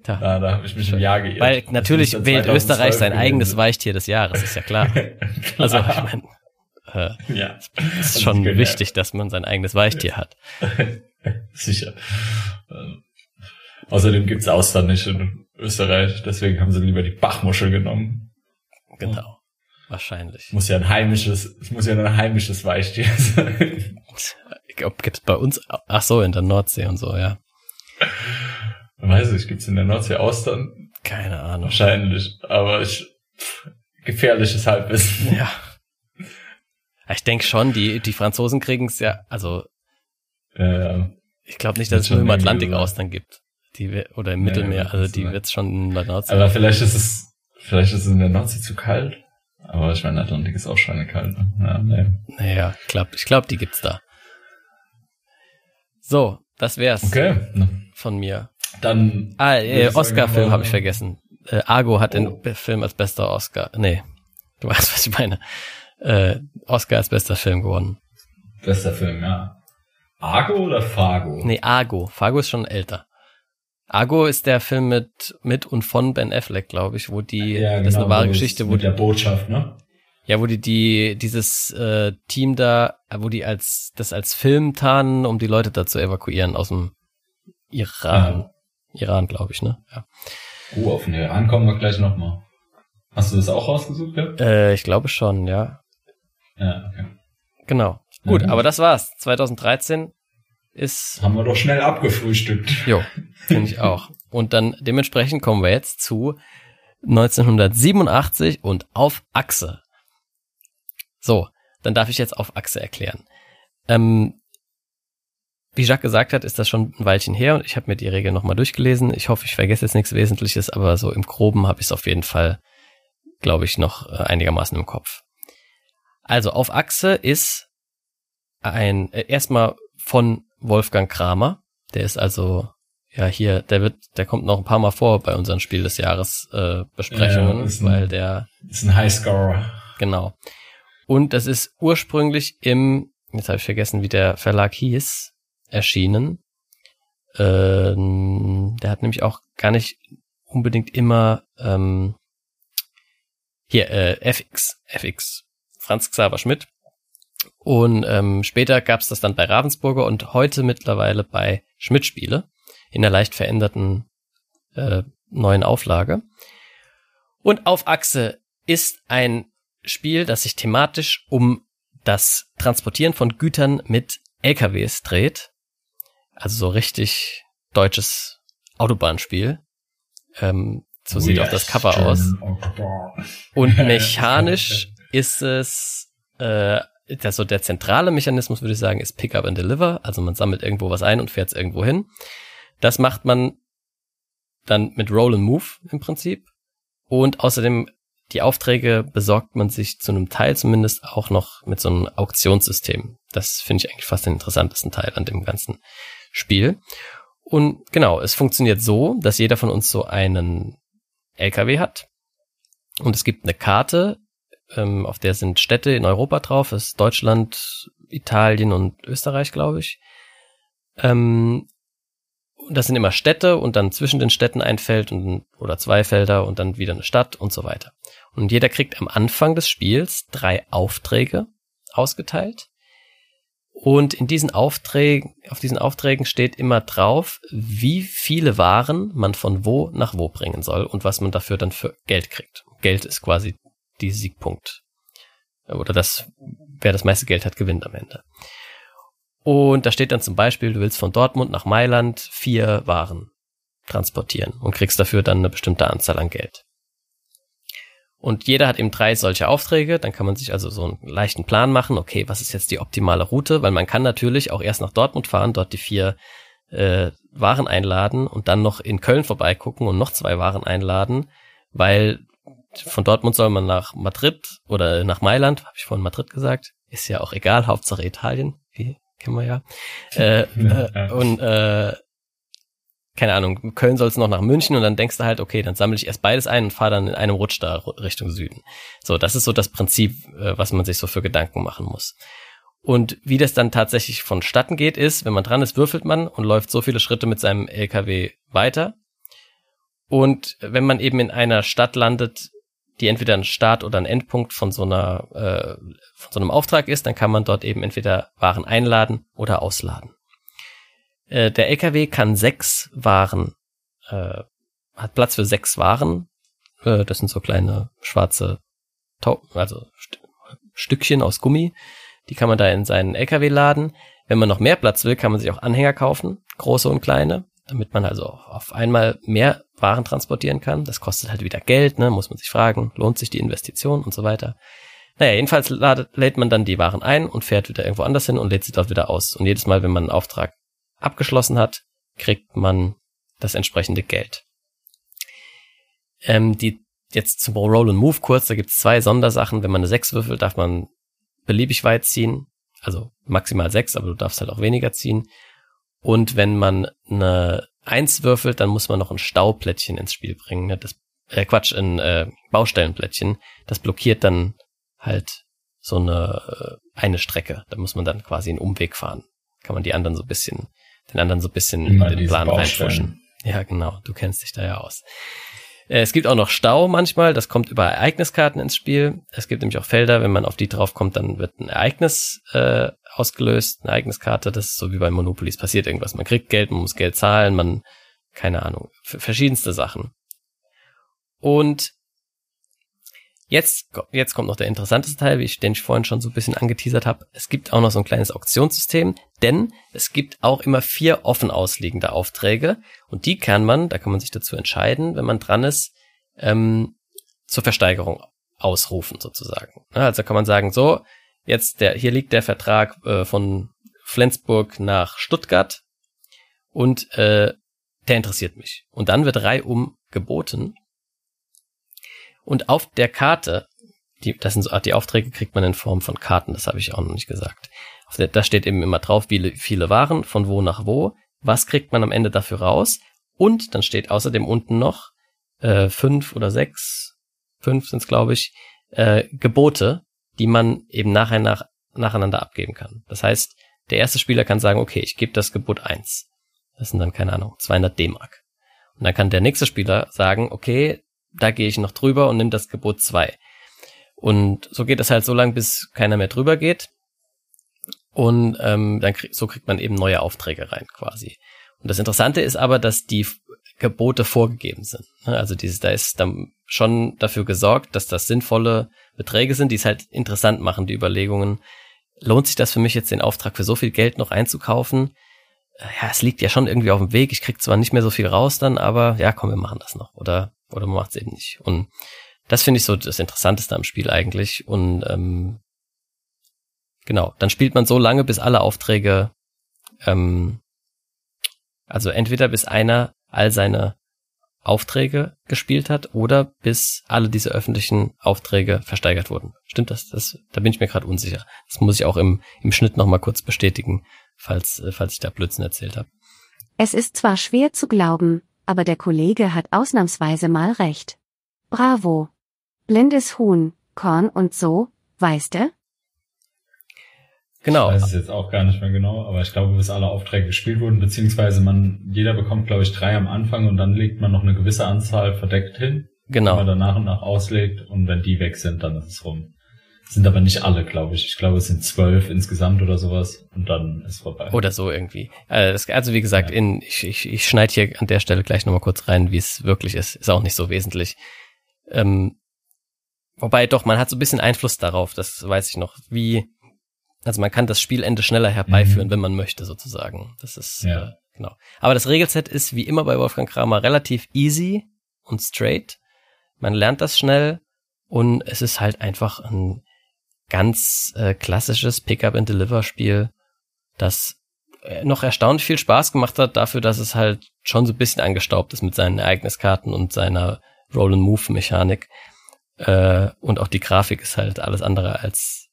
Da, ah, da habe ich mich im Jahr geirrt. Weil natürlich wählt Österreich sein eigenes Weichtier des Jahres, ist ja klar. also ich meine, äh, ja, es ist schon wichtig, dass man sein eigenes Weichtier hat. Sicher. Außerdem gibt's Austern nicht in Österreich, deswegen haben sie lieber die Bachmuschel genommen. Genau. Wahrscheinlich. Muss ja ein heimisches, es muss ja ein heimisches Weichtier sein. Ich glaube, gibt's bei uns, ach so, in der Nordsee und so, ja. Weiß ich, gibt's in der Nordsee Austern? Keine Ahnung. Wahrscheinlich, aber ich, gefährliches Halbwissen. Ja. Ich denke schon, die, die Franzosen kriegen's ja, also, ja, ja Ich glaube nicht, dass es nur im Atlantik Austern gibt. Die, oder im Mittelmeer, also die wird es schon in der Nordsee. Aber vielleicht ist es, vielleicht ist es in der Nordsee zu kalt. Aber ich meine, Atlantik ist auch schweinekalt. Ne? Ja, nee. Naja, ich glaube, ich glaub, die gibt's da. So, das wär's Okay. Von mir. Dann. Ah, äh, Oscar-Film habe ich vergessen. Äh, Argo hat Oh. den Film als bester Oscar. Nee, du weißt, was ich meine. Äh, Oscar als bester Film gewonnen. Bester Film, ja. Argo oder Fargo? Nee, Argo. Fargo ist schon älter. Argo ist der Film mit, mit und von Ben Affleck, glaube ich, wo die, ja, das ist eine genau, wahre Geschichte, wo mit die, der Botschaft, ne? ja, wo die, die, dieses äh, Team da, wo die als, das als Film tarnen, um die Leute da zu evakuieren aus dem Iran. Iran, glaube ich, ne? Ja. Oh, auf den Iran kommen wir gleich nochmal. Hast du das auch rausgesucht, ja? Äh, ich glaube schon, ja. Ja, okay. Genau. Na Gut, gut. aber das war's. 2013 ist, Haben wir doch schnell abgefrühstückt. jo, finde ich auch. Und dann dementsprechend kommen wir jetzt zu 1987 und auf Achse. So, dann darf ich jetzt auf Achse erklären. Ähm, wie Jacques gesagt hat, ist das schon ein Weilchen her und ich habe mir die Regel nochmal durchgelesen. Ich hoffe, ich vergesse jetzt nichts Wesentliches, aber so im Groben habe ich es auf jeden Fall, glaube ich, noch äh, einigermaßen im Kopf. Also auf Achse ist ein äh, erstmal von Wolfgang Kramer. Der ist also ja hier, der wird, der kommt noch ein paar Mal vor bei unseren Spiel des Jahres äh, Besprechungen, Ja, ist ein- weil der Ist ein Highscorer. genau. Und das ist ursprünglich im, jetzt habe ich vergessen, wie der Verlag hieß, erschienen. Ähm, der hat nämlich auch gar nicht unbedingt immer ähm, hier äh, FX, FX, Franz Xaver Schmidt. Und ähm, später gab es das dann bei Ravensburger und heute mittlerweile bei Schmidt Spiele in der leicht veränderten äh, neuen Auflage. Und auf Achse ist ein Spiel, das sich thematisch um das Transportieren von Gütern mit LKWs dreht. Also so richtig deutsches Autobahnspiel. Ähm, so sieht auch das Cover aus. Und mechanisch ist es, äh, das so der zentrale Mechanismus, würde ich sagen, ist Pick up and Deliver. Also man sammelt irgendwo was ein und fährt es irgendwo hin. Das macht man dann mit Roll and Move im Prinzip. Und außerdem die Aufträge besorgt man sich zu einem Teil zumindest auch noch mit so einem Auktionssystem. Das finde ich eigentlich fast den interessantesten Teil an dem ganzen Spiel. Und genau, es funktioniert so, dass jeder von uns so einen LKW hat. Und es gibt eine Karte, ähm, auf der sind Städte in Europa drauf. Das ist Deutschland, Italien und Österreich, glaube ich. Ähm, das sind immer Städte und dann zwischen den Städten ein Feld und, oder zwei Felder und dann wieder eine Stadt und so weiter. Und jeder kriegt am Anfang des Spiels drei Aufträge ausgeteilt. Und in diesen Aufträgen, auf diesen Aufträgen steht immer drauf, wie viele Waren man von wo nach wo bringen soll und was man dafür dann für Geld kriegt. Geld ist quasi die Siegpunkt. Oder das, wer das meiste Geld hat, gewinnt am Ende. Und da steht dann zum Beispiel, du willst von Dortmund nach Mailand vier Waren transportieren und kriegst dafür dann eine bestimmte Anzahl an Geld. Und jeder hat eben drei solche Aufträge, dann kann man sich also so einen leichten Plan machen, okay, was ist jetzt die optimale Route, weil man kann natürlich auch erst nach Dortmund fahren, dort die vier äh, Waren einladen und dann noch in Köln vorbeigucken und noch zwei Waren einladen, weil von Dortmund soll man nach Madrid oder nach Mailand, habe ich vorhin Madrid gesagt, ist ja auch egal, Hauptsache Italien, wie kennen wir ja. Äh, äh, und äh, keine Ahnung, Köln soll es noch nach München und dann denkst du halt, okay, dann sammle ich erst beides ein und fahre dann in einem Rutsch da Richtung Süden. So, das ist so das Prinzip, äh, was man sich so für Gedanken machen muss. Und wie das dann tatsächlich vonstatten geht, ist, wenn man dran ist, würfelt man und läuft so viele Schritte mit seinem LKW weiter. Und wenn man eben in einer Stadt landet, die entweder ein Start oder ein Endpunkt von so einer äh, von so einem Auftrag ist, dann kann man dort eben entweder Waren einladen oder ausladen. Äh, der LKW kann sechs Waren, äh, hat Platz für sechs Waren. Äh, das sind so kleine schwarze, Tau also St Stückchen aus Gummi. Die kann man da in seinen LKW laden. Wenn man noch mehr Platz will, kann man sich auch Anhänger kaufen, große und kleine, damit man also auf einmal mehr Waren transportieren kann. Das kostet halt wieder Geld, ne? muss man sich fragen, lohnt sich die Investition und so weiter. Naja, jedenfalls ladet, lädt man dann die Waren ein und fährt wieder irgendwo anders hin und lädt sie dort wieder aus. Und jedes Mal, wenn man einen Auftrag abgeschlossen hat, kriegt man das entsprechende Geld. Ähm, die jetzt zum Roll and Move kurz, da gibt es zwei Sondersachen. Wenn man eine 6 würfelt, darf man beliebig weit ziehen. Also maximal 6, aber du darfst halt auch weniger ziehen. Und wenn man eine 1 würfelt, dann muss man noch ein Stauplättchen ins Spiel bringen. Ne? Das, äh, Quatsch, ein äh, Baustellenplättchen. Das blockiert dann halt so eine äh, eine Strecke. Da muss man dann quasi einen Umweg fahren. Kann man die anderen so ein bisschen, den anderen so ein bisschen in den Plan reinpushen. Ja, genau. Du kennst dich da ja aus. Äh, es gibt auch noch Stau manchmal, das kommt über Ereigniskarten ins Spiel. Es gibt nämlich auch Felder, wenn man auf die draufkommt, dann wird ein Ereignis äh, ausgelöst, eine Ereigniskarte. Das ist so wie bei Monopoly, es passiert irgendwas. Man kriegt Geld, man muss Geld zahlen, man, keine Ahnung, verschiedenste Sachen. Und Jetzt, jetzt kommt noch der interessanteste Teil, wie ich den ich vorhin schon so ein bisschen angeteasert habe. Es gibt auch noch so ein kleines Auktionssystem, denn es gibt auch immer vier offen ausliegende Aufträge und die kann man, da kann man sich dazu entscheiden, wenn man dran ist, ähm, zur Versteigerung ausrufen sozusagen. Also kann man sagen, so, jetzt der, hier liegt der Vertrag äh, von Flensburg nach Stuttgart und äh, der interessiert mich. Und dann wird reihum geboten und auf der Karte, die, das sind so, die Aufträge kriegt man in Form von Karten, das habe ich auch noch nicht gesagt. Der, da steht eben immer drauf, wie viele Waren, von wo nach wo, was kriegt man am Ende dafür raus. Und dann steht außerdem unten noch äh, fünf oder sechs, fünf sind es, glaube ich, äh, Gebote, die man eben nachher nach, nacheinander abgeben kann. Das heißt, der erste Spieler kann sagen, okay, ich gebe das Gebot eins. Das sind dann, keine Ahnung, 200 D-Mark. Und dann kann der nächste Spieler sagen, okay, da gehe ich noch drüber und nimm das Gebot 2. Und so geht es halt so lang, bis keiner mehr drüber geht. Und ähm, dann krieg, so kriegt man eben neue Aufträge rein quasi. Und das Interessante ist aber, dass die Gebote vorgegeben sind. Ne? Also dieses, da ist dann schon dafür gesorgt, dass das sinnvolle Beträge sind, die es halt interessant machen, die Überlegungen. Lohnt sich das für mich jetzt, den Auftrag für so viel Geld noch einzukaufen? Ja, es liegt ja schon irgendwie auf dem Weg. Ich krieg zwar nicht mehr so viel raus dann, aber ja, komm, wir machen das noch. Oder oder man macht es eben nicht. Und das finde ich so das Interessanteste am Spiel eigentlich. Und ähm, genau, dann spielt man so lange, bis alle Aufträge, ähm, also entweder bis einer all seine Aufträge gespielt hat oder bis alle diese öffentlichen Aufträge versteigert wurden. Stimmt das? das da bin ich mir gerade unsicher. Das muss ich auch im, im Schnitt nochmal kurz bestätigen, falls, äh, falls ich da Blödsinn erzählt habe. Es ist zwar schwer zu glauben, aber der Kollege hat ausnahmsweise mal recht. Bravo. Blindes Huhn, Korn und so, weißt du? Genau. Ich weiß es jetzt auch gar nicht mehr genau, aber ich glaube, bis alle Aufträge gespielt wurden, beziehungsweise man, jeder bekommt, glaube ich, drei am Anfang und dann legt man noch eine gewisse Anzahl verdeckt hin. Genau. Die man dann nach und nach auslegt und wenn die weg sind, dann ist es rum. Sind aber nicht alle, glaube ich. Ich glaube, es sind zwölf insgesamt oder sowas und dann ist vorbei. Oder so irgendwie. Also, also wie gesagt, ja. in, ich, ich, ich schneide hier an der Stelle gleich nochmal kurz rein, wie es wirklich ist. Ist auch nicht so wesentlich. Ähm, wobei doch, man hat so ein bisschen Einfluss darauf, das weiß ich noch, wie, also man kann das Spielende schneller herbeiführen, mhm. wenn man möchte, sozusagen. Das ist, ja. äh, genau. Aber das Regelset ist wie immer bei Wolfgang Kramer relativ easy und straight. Man lernt das schnell und es ist halt einfach ein ganz äh, klassisches Pick-up-and-Deliver-Spiel, das äh, noch erstaunlich viel Spaß gemacht hat, dafür, dass es halt schon so ein bisschen angestaubt ist mit seinen Ereigniskarten und seiner Roll-and-Move-Mechanik. Äh, und auch die Grafik ist halt alles andere als,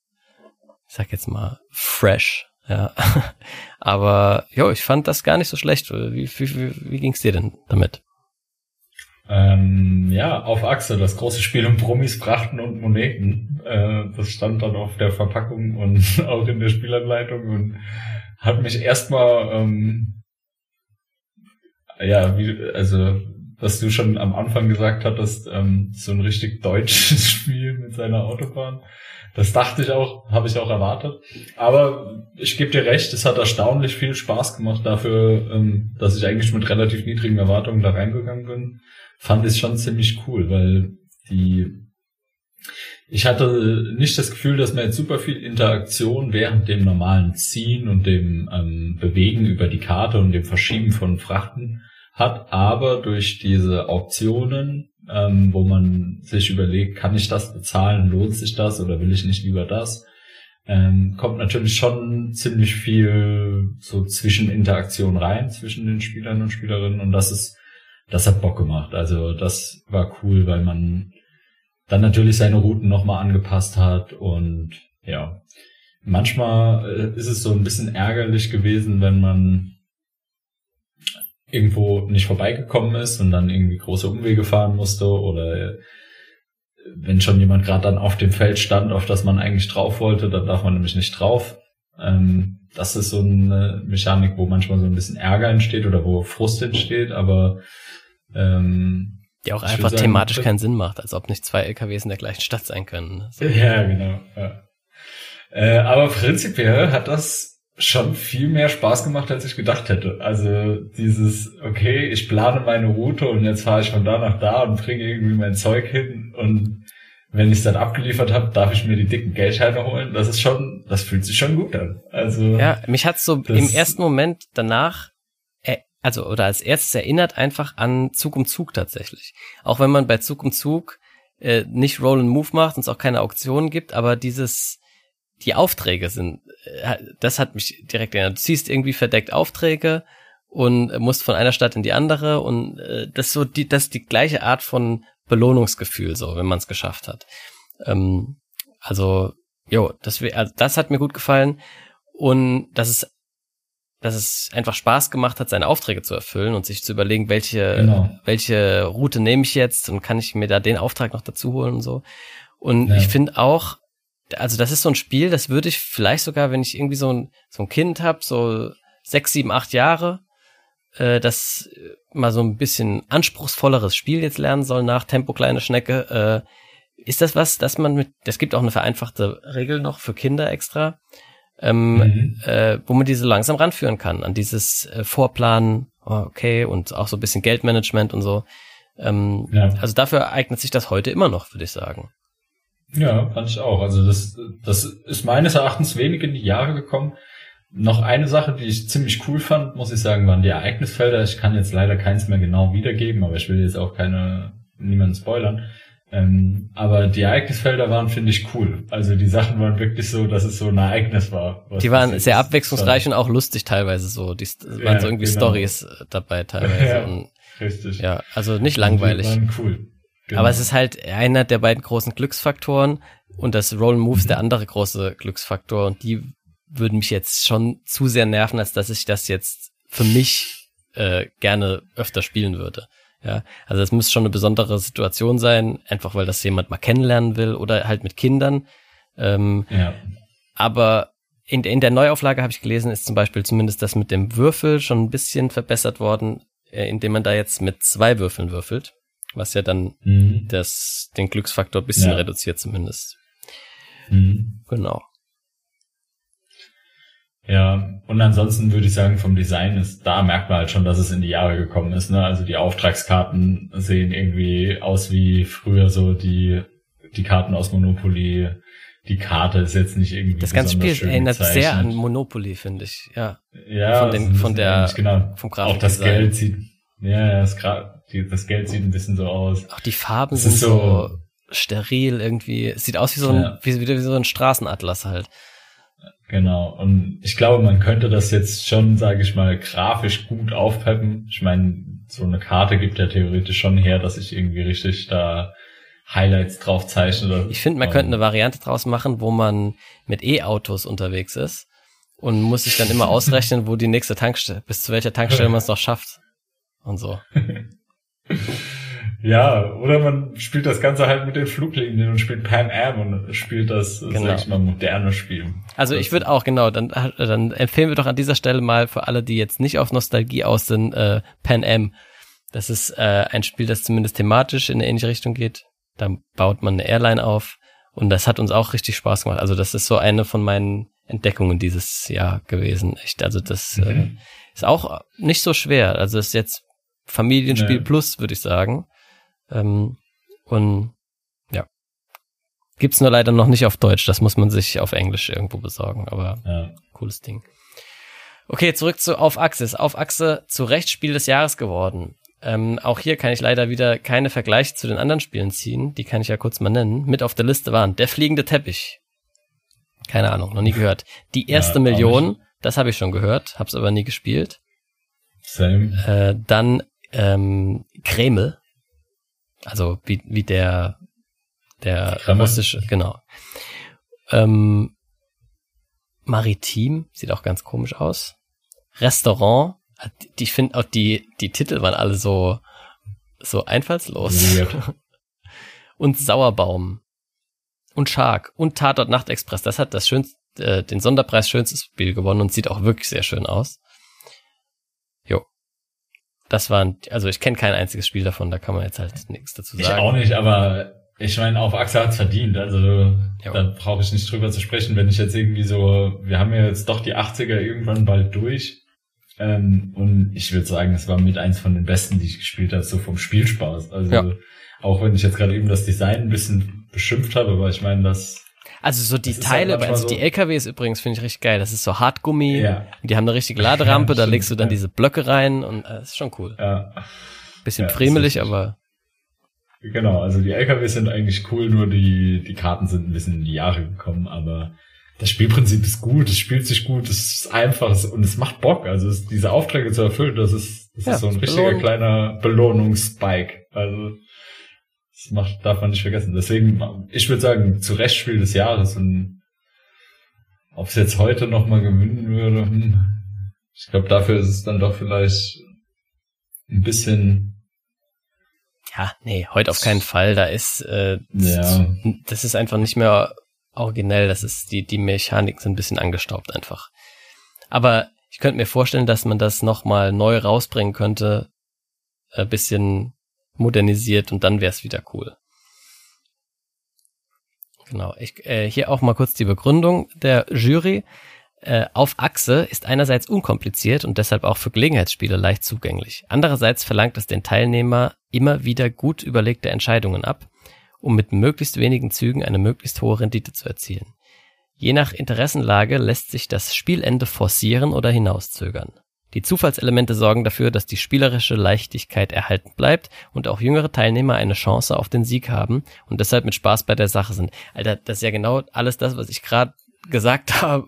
ich sag jetzt mal, fresh. Ja. Aber jo, ich fand das gar nicht so schlecht. Wie, wie, wie, wie ging's dir denn damit? Ähm, ja, auf Achse, das große Spiel um Promis, Frachten und Moneten. Äh, das stand dann auf der Verpackung und auch in der Spielanleitung und hat mich erstmal, ähm, ja, wie, also, was du schon am Anfang gesagt hattest, ähm, so ein richtig deutsches Spiel mit seiner Autobahn. Das dachte ich auch, habe ich auch erwartet. Aber ich gebe dir recht, es hat erstaunlich viel Spaß gemacht dafür, ähm, dass ich eigentlich mit relativ niedrigen Erwartungen da reingegangen bin fand ich schon ziemlich cool, weil die ich hatte nicht das Gefühl, dass man jetzt super viel Interaktion während dem normalen Ziehen und dem ähm, Bewegen über die Karte und dem Verschieben von Frachten hat, aber durch diese Auktionen, ähm, wo man sich überlegt, kann ich das bezahlen, lohnt sich das oder will ich nicht lieber das, ähm, kommt natürlich schon ziemlich viel so zwischen Interaktion rein, zwischen den Spielern und Spielerinnen und das ist, das hat Bock gemacht. Also das war cool, weil man dann natürlich seine Routen nochmal angepasst hat und ja, manchmal äh, ist es so ein bisschen ärgerlich gewesen, wenn man irgendwo nicht vorbeigekommen ist und dann irgendwie große Umwege fahren musste oder wenn schon jemand gerade dann auf dem Feld stand, auf das man eigentlich drauf wollte, dann darf man nämlich nicht drauf. Ähm, das ist so eine Mechanik, wo manchmal so ein bisschen Ärger entsteht oder wo Frust entsteht, aber ähm, die auch einfach sagen, thematisch keinen Sinn macht, als ob nicht zwei LKWs in der gleichen Stadt sein können. So. Ja, genau. Ja. Äh, aber prinzipiell hat das schon viel mehr Spaß gemacht, als ich gedacht hätte. Also dieses, okay, ich plane meine Route und jetzt fahre ich von da nach da und bringe irgendwie mein Zeug hin und wenn ich es dann abgeliefert habe, darf ich mir die dicken Geldscheine holen. Das ist schon, das fühlt sich schon gut an. Also ja, mich hat so im ersten Moment danach, also oder als erstes erinnert einfach an Zug um Zug tatsächlich. Auch wenn man bei Zug um Zug äh, nicht Roll and Move macht und es auch keine Auktionen gibt, aber dieses die Aufträge sind, äh, das hat mich direkt erinnert. Du ziehst irgendwie verdeckt Aufträge und musst von einer Stadt in die andere und äh, das ist so die, das ist die gleiche Art von Belohnungsgefühl, so, wenn man es geschafft hat. Ähm, also, jo, das, also das hat mir gut gefallen und das ist dass es einfach Spaß gemacht hat, seine Aufträge zu erfüllen und sich zu überlegen, welche, genau. welche Route nehme ich jetzt und kann ich mir da den Auftrag noch dazu holen und so. Und ja. ich finde auch, also das ist so ein Spiel, das würde ich vielleicht sogar, wenn ich irgendwie so ein, so ein Kind habe, so sechs, sieben, acht Jahre, äh, das mal so ein bisschen anspruchsvolleres Spiel jetzt lernen soll nach Tempo kleine Schnecke, äh, ist das was, dass man mit, es gibt auch eine vereinfachte Regel noch für Kinder extra, ähm, mhm. äh, wo man diese langsam ranführen kann an dieses äh, Vorplanen, oh, okay, und auch so ein bisschen Geldmanagement und so. Ähm, ja. Also dafür eignet sich das heute immer noch, würde ich sagen. Ja, fand ich auch. Also das, das ist meines Erachtens wenig in die Jahre gekommen. Noch eine Sache, die ich ziemlich cool fand, muss ich sagen, waren die Ereignisfelder. Ich kann jetzt leider keins mehr genau wiedergeben, aber ich will jetzt auch keine niemanden spoilern. Ähm, aber die Ereignisfelder waren, finde ich, cool. Also die Sachen waren wirklich so, dass es so ein Ereignis war. Die waren sehr abwechslungsreich und auch lustig teilweise so. Die waren ja, so irgendwie genau. Stories äh, dabei teilweise. Ja, und, richtig. Ja, also nicht langweilig. Die waren cool. Genau. Aber es ist halt einer der beiden großen Glücksfaktoren und das Roll Moves mhm. der andere große Glücksfaktor und die würden mich jetzt schon zu sehr nerven, als dass ich das jetzt für mich äh, gerne öfter spielen würde. Ja, also es muss schon eine besondere Situation sein, einfach weil das jemand mal kennenlernen will oder halt mit Kindern. Ähm, ja. Aber in, in der Neuauflage habe ich gelesen, ist zum Beispiel zumindest das mit dem Würfel schon ein bisschen verbessert worden, äh, indem man da jetzt mit zwei Würfeln würfelt was ja dann mhm. das, den Glücksfaktor ein bisschen ja. reduziert zumindest. Mhm. Genau. Ja, und ansonsten würde ich sagen, vom Design ist, da merkt man halt schon, dass es in die Jahre gekommen ist. Ne? Also die Auftragskarten sehen irgendwie aus wie früher so die, die Karten aus Monopoly. Die Karte ist jetzt nicht irgendwie. Das ganze Spiel erinnert gezeichnet. sehr an Monopoly, finde ich. Ja. Ja. Von, den, von der, genau. vom Auch das Geld sieht, ja, das, die, das Geld sieht ein bisschen so aus. Auch die Farben sind so, so, steril irgendwie. Es sieht aus wie so ein, ja. wie, wie so ein Straßenatlas halt. Genau. Und ich glaube, man könnte das jetzt schon, sage ich mal, grafisch gut aufpeppen. Ich meine, so eine Karte gibt ja theoretisch schon her, dass ich irgendwie richtig da Highlights drauf zeichne. Ich finde, man könnte eine Variante draus machen, wo man mit E-Autos unterwegs ist und muss sich dann immer ausrechnen, wo die nächste Tankstelle, bis zu welcher Tankstelle man es noch schafft und so. ja, oder man spielt das Ganze halt mit den Fluglinien und spielt Pan Am und spielt das, genau. sag ich mal, moderne Spiel. Also ich würde auch, genau, dann, dann empfehlen wir doch an dieser Stelle mal für alle, die jetzt nicht auf Nostalgie aus sind, äh, Pan Am. Das ist äh, ein Spiel, das zumindest thematisch in eine ähnliche Richtung geht. Da baut man eine Airline auf und das hat uns auch richtig Spaß gemacht. Also das ist so eine von meinen Entdeckungen dieses Jahr gewesen. Echt, also das äh, mhm. äh, ist auch nicht so schwer. Also ist jetzt Familienspiel ja. plus, würde ich sagen. Ähm, und ja. Gibt's nur leider noch nicht auf Deutsch. Das muss man sich auf Englisch irgendwo besorgen, aber ja. cooles Ding. Okay, zurück zu Auf Achse. Auf Achse zu Recht Spiel des Jahres geworden. Ähm, auch hier kann ich leider wieder keine Vergleiche zu den anderen Spielen ziehen. Die kann ich ja kurz mal nennen. Mit auf der Liste waren Der fliegende Teppich. Keine Ahnung, noch nie gehört. Die erste Ja, Million, das habe ich schon gehört, hab's aber nie gespielt. Same. Äh, dann ähm, Kreml, also wie, wie der der russische, genau. Ähm, Maritim sieht auch ganz komisch aus. Restaurant, die, die finde auch die die Titel waren alle so so einfallslos. Weird. und Sauerbaum und Shark und Tatort Nachtexpress. Das hat das schönste, äh, den Sonderpreis schönstes Spiel gewonnen und sieht auch wirklich sehr schön aus. Jo. Das waren, also ich kenne kein einziges Spiel davon, da kann man jetzt halt nichts dazu Ich sagen. auch nicht, aber ich meine, auf Axel hat's verdient. Also Ja. da brauche ich nicht drüber zu sprechen, wenn ich jetzt irgendwie so, wir haben ja jetzt doch die 80er irgendwann bald durch. Ähm, und ich würde sagen, es war mit eins von den besten, die ich gespielt habe, so vom Spielspaß. Also Ja. auch wenn ich jetzt gerade eben das Design ein bisschen beschimpft habe, aber ich meine, das Also so die halt Teile, manchmal also so- die LKWs übrigens finde ich richtig geil. Das ist so Hartgummi. ja, Die haben eine richtige Laderampe, Ja, da legst du dann diese Blöcke rein und äh, das ist schon cool. ja, Bisschen Ja, richtig. aber genau. Also die LKWs sind eigentlich cool, nur die die Karten sind ein bisschen in die Jahre gekommen, aber das Spielprinzip ist gut, es spielt sich gut, es ist einfach und es macht Bock. Also es, diese Aufträge zu erfüllen, das ist, das Ja, ist so ein richtiger belohnt. kleiner Belohnungsspike. Also das macht, darf man nicht vergessen. Deswegen, ich würde sagen, zu Recht Spiel des Jahres und ob es jetzt heute nochmal gewinnen würde, hm, ich glaube, dafür ist es dann doch vielleicht ein bisschen, ja, nee, heute auf keinen Fall. Da ist, äh, Ja. das ist einfach nicht mehr originell. Das ist, die, die Mechanik sind ein bisschen angestaubt einfach. Aber ich könnte mir vorstellen, dass man das nochmal neu rausbringen könnte, ein bisschen modernisiert und dann wäre es wieder cool. Genau. Ich, äh, hier auch mal kurz die Begründung der Jury. Äh, auf Achse ist einerseits unkompliziert und deshalb auch für Gelegenheitsspiele leicht zugänglich. Andererseits verlangt es den Teilnehmer immer wieder gut überlegte Entscheidungen ab, um mit möglichst wenigen Zügen eine möglichst hohe Rendite zu erzielen. Je nach Interessenlage lässt sich das Spielende forcieren oder hinauszögern. Die Zufallselemente sorgen dafür, dass die spielerische Leichtigkeit erhalten bleibt und auch jüngere Teilnehmer eine Chance auf den Sieg haben und deshalb mit Spaß bei der Sache sind. Alter, das ist ja genau alles das, was ich gerade gesagt habe.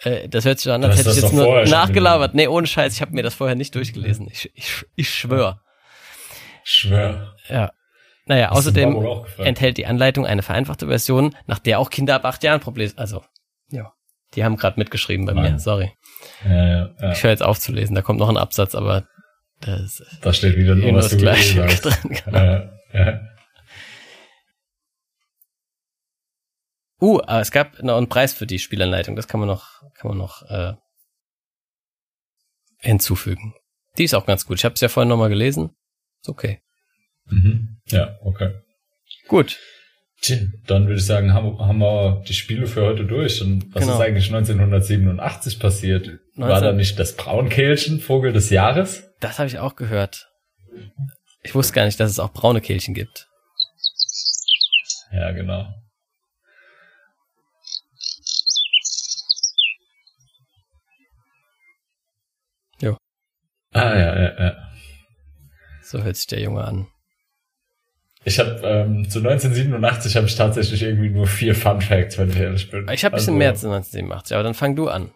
Äh, Das hört sich an, als hätte ich jetzt nur nachgelabert. Nee, ohne Scheiß, ich habe mir das vorher nicht durchgelesen. Ich, ich, ich schwör. schwör. Ja. Naja, außerdem enthält die Anleitung eine vereinfachte Version, nach der auch Kinder ab acht Jahren Problem. Also, ja. Die haben gerade mitgeschrieben bei mir, Mann. sorry. Ja, ja. Ich höre jetzt auf zu lesen, da kommt noch ein Absatz, aber das ist Da steht wieder nur, was das du hast. drin. Genau. Ja, ja. Uh, es gab noch einen Preis für die Spielanleitung, das kann man noch, kann man noch äh, hinzufügen. Die ist auch ganz gut. Ich habe es ja vorhin nochmal gelesen. Ist okay. Mhm. Ja, okay. Gut. Dann würde ich sagen, haben, haben wir die Spiele für heute durch. Und was Genau. ist eigentlich 1987 passiert? War 19 da nicht das Braunkehlchen Vogel des Jahres? Das habe ich auch gehört. Ich wusste gar nicht, dass es auch braune Kehlchen gibt. Ja, genau. Jo. Ah, ja, ja, ja. So hört sich der Junge an. Ich habe ähm, zu 1987 habe ich tatsächlich irgendwie nur vier Fun Facts, wenn ich ehrlich bin. Ich habe ein bisschen Also, mehr als 1987, aber dann fang du an.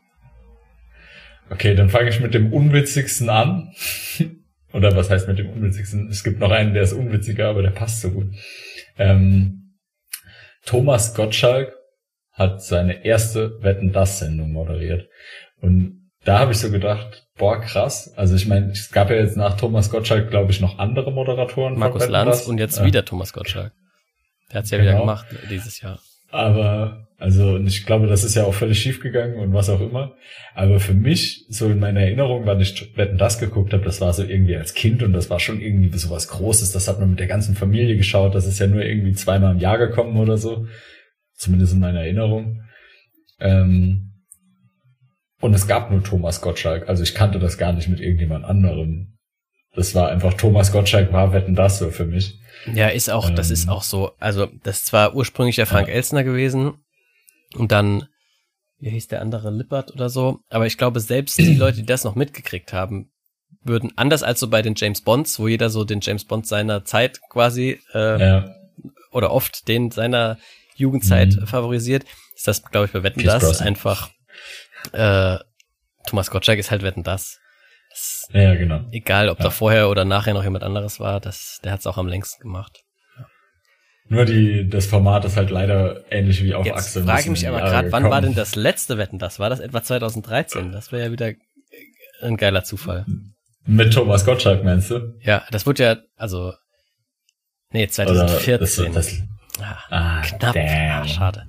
Okay, dann fange ich mit dem unwitzigsten an. Oder was heißt mit dem unwitzigsten? Es gibt noch einen, der ist unwitziger, aber der passt so gut. Ähm, Thomas Gottschalk hat seine erste Wetten das Sendung moderiert. Und da habe ich so gedacht, boah, krass. Also ich meine, es gab ja jetzt nach Thomas Gottschalk, glaube ich, noch andere Moderatoren. Markus Lanz und jetzt Ja. wieder Thomas Gottschalk. Der hat's ja Genau. wieder gemacht dieses Jahr. Aber, also, und ich glaube, das ist ja auch völlig schief gegangen und was auch immer. Aber für mich, so in meiner Erinnerung, wann ich Wetten das geguckt habe, das war so irgendwie als Kind und das war schon irgendwie so was Großes. Das hat man mit der ganzen Familie geschaut. Das ist ja nur irgendwie zweimal im Jahr gekommen oder so. Zumindest in meiner Erinnerung. Ähm, und es gab nur Thomas Gottschalk. Also ich kannte das gar nicht mit irgendjemand anderem. Das war einfach Thomas Gottschalk war Wetten das so für mich. Ja, ist auch, das Ähm. ist auch so. Also, das ist zwar ursprünglich der Frank Ja. Elsner gewesen und dann, wie hieß der andere, Lippert oder so. Aber ich glaube, selbst die Leute, die das noch mitgekriegt haben, würden, anders als so bei den James Bonds, wo jeder so den James Bond seiner Zeit quasi, äh, Ja, oder oft den seiner Jugendzeit Mhm. favorisiert, ist das, glaube ich, bei Wetten Pierce das Brosnan. einfach äh, Thomas Gottschalk ist halt Wetten das. das Ja, genau. egal, ob Ja. da vorher oder nachher noch jemand anderes war, das, der hat es auch am längsten gemacht. Nur die, das Format ist halt leider ähnlich wie auf Jetzt Achse. frage ich mich aber gerade, wann war denn das letzte Wetten das? War das etwa 2013? Das wäre ja wieder ein geiler Zufall. Mit Thomas Gottschalk, meinst du? Ja, das wurde ja, also, nee, Oder 2014. Das, das, ah, ah, knapp. Ah, schade.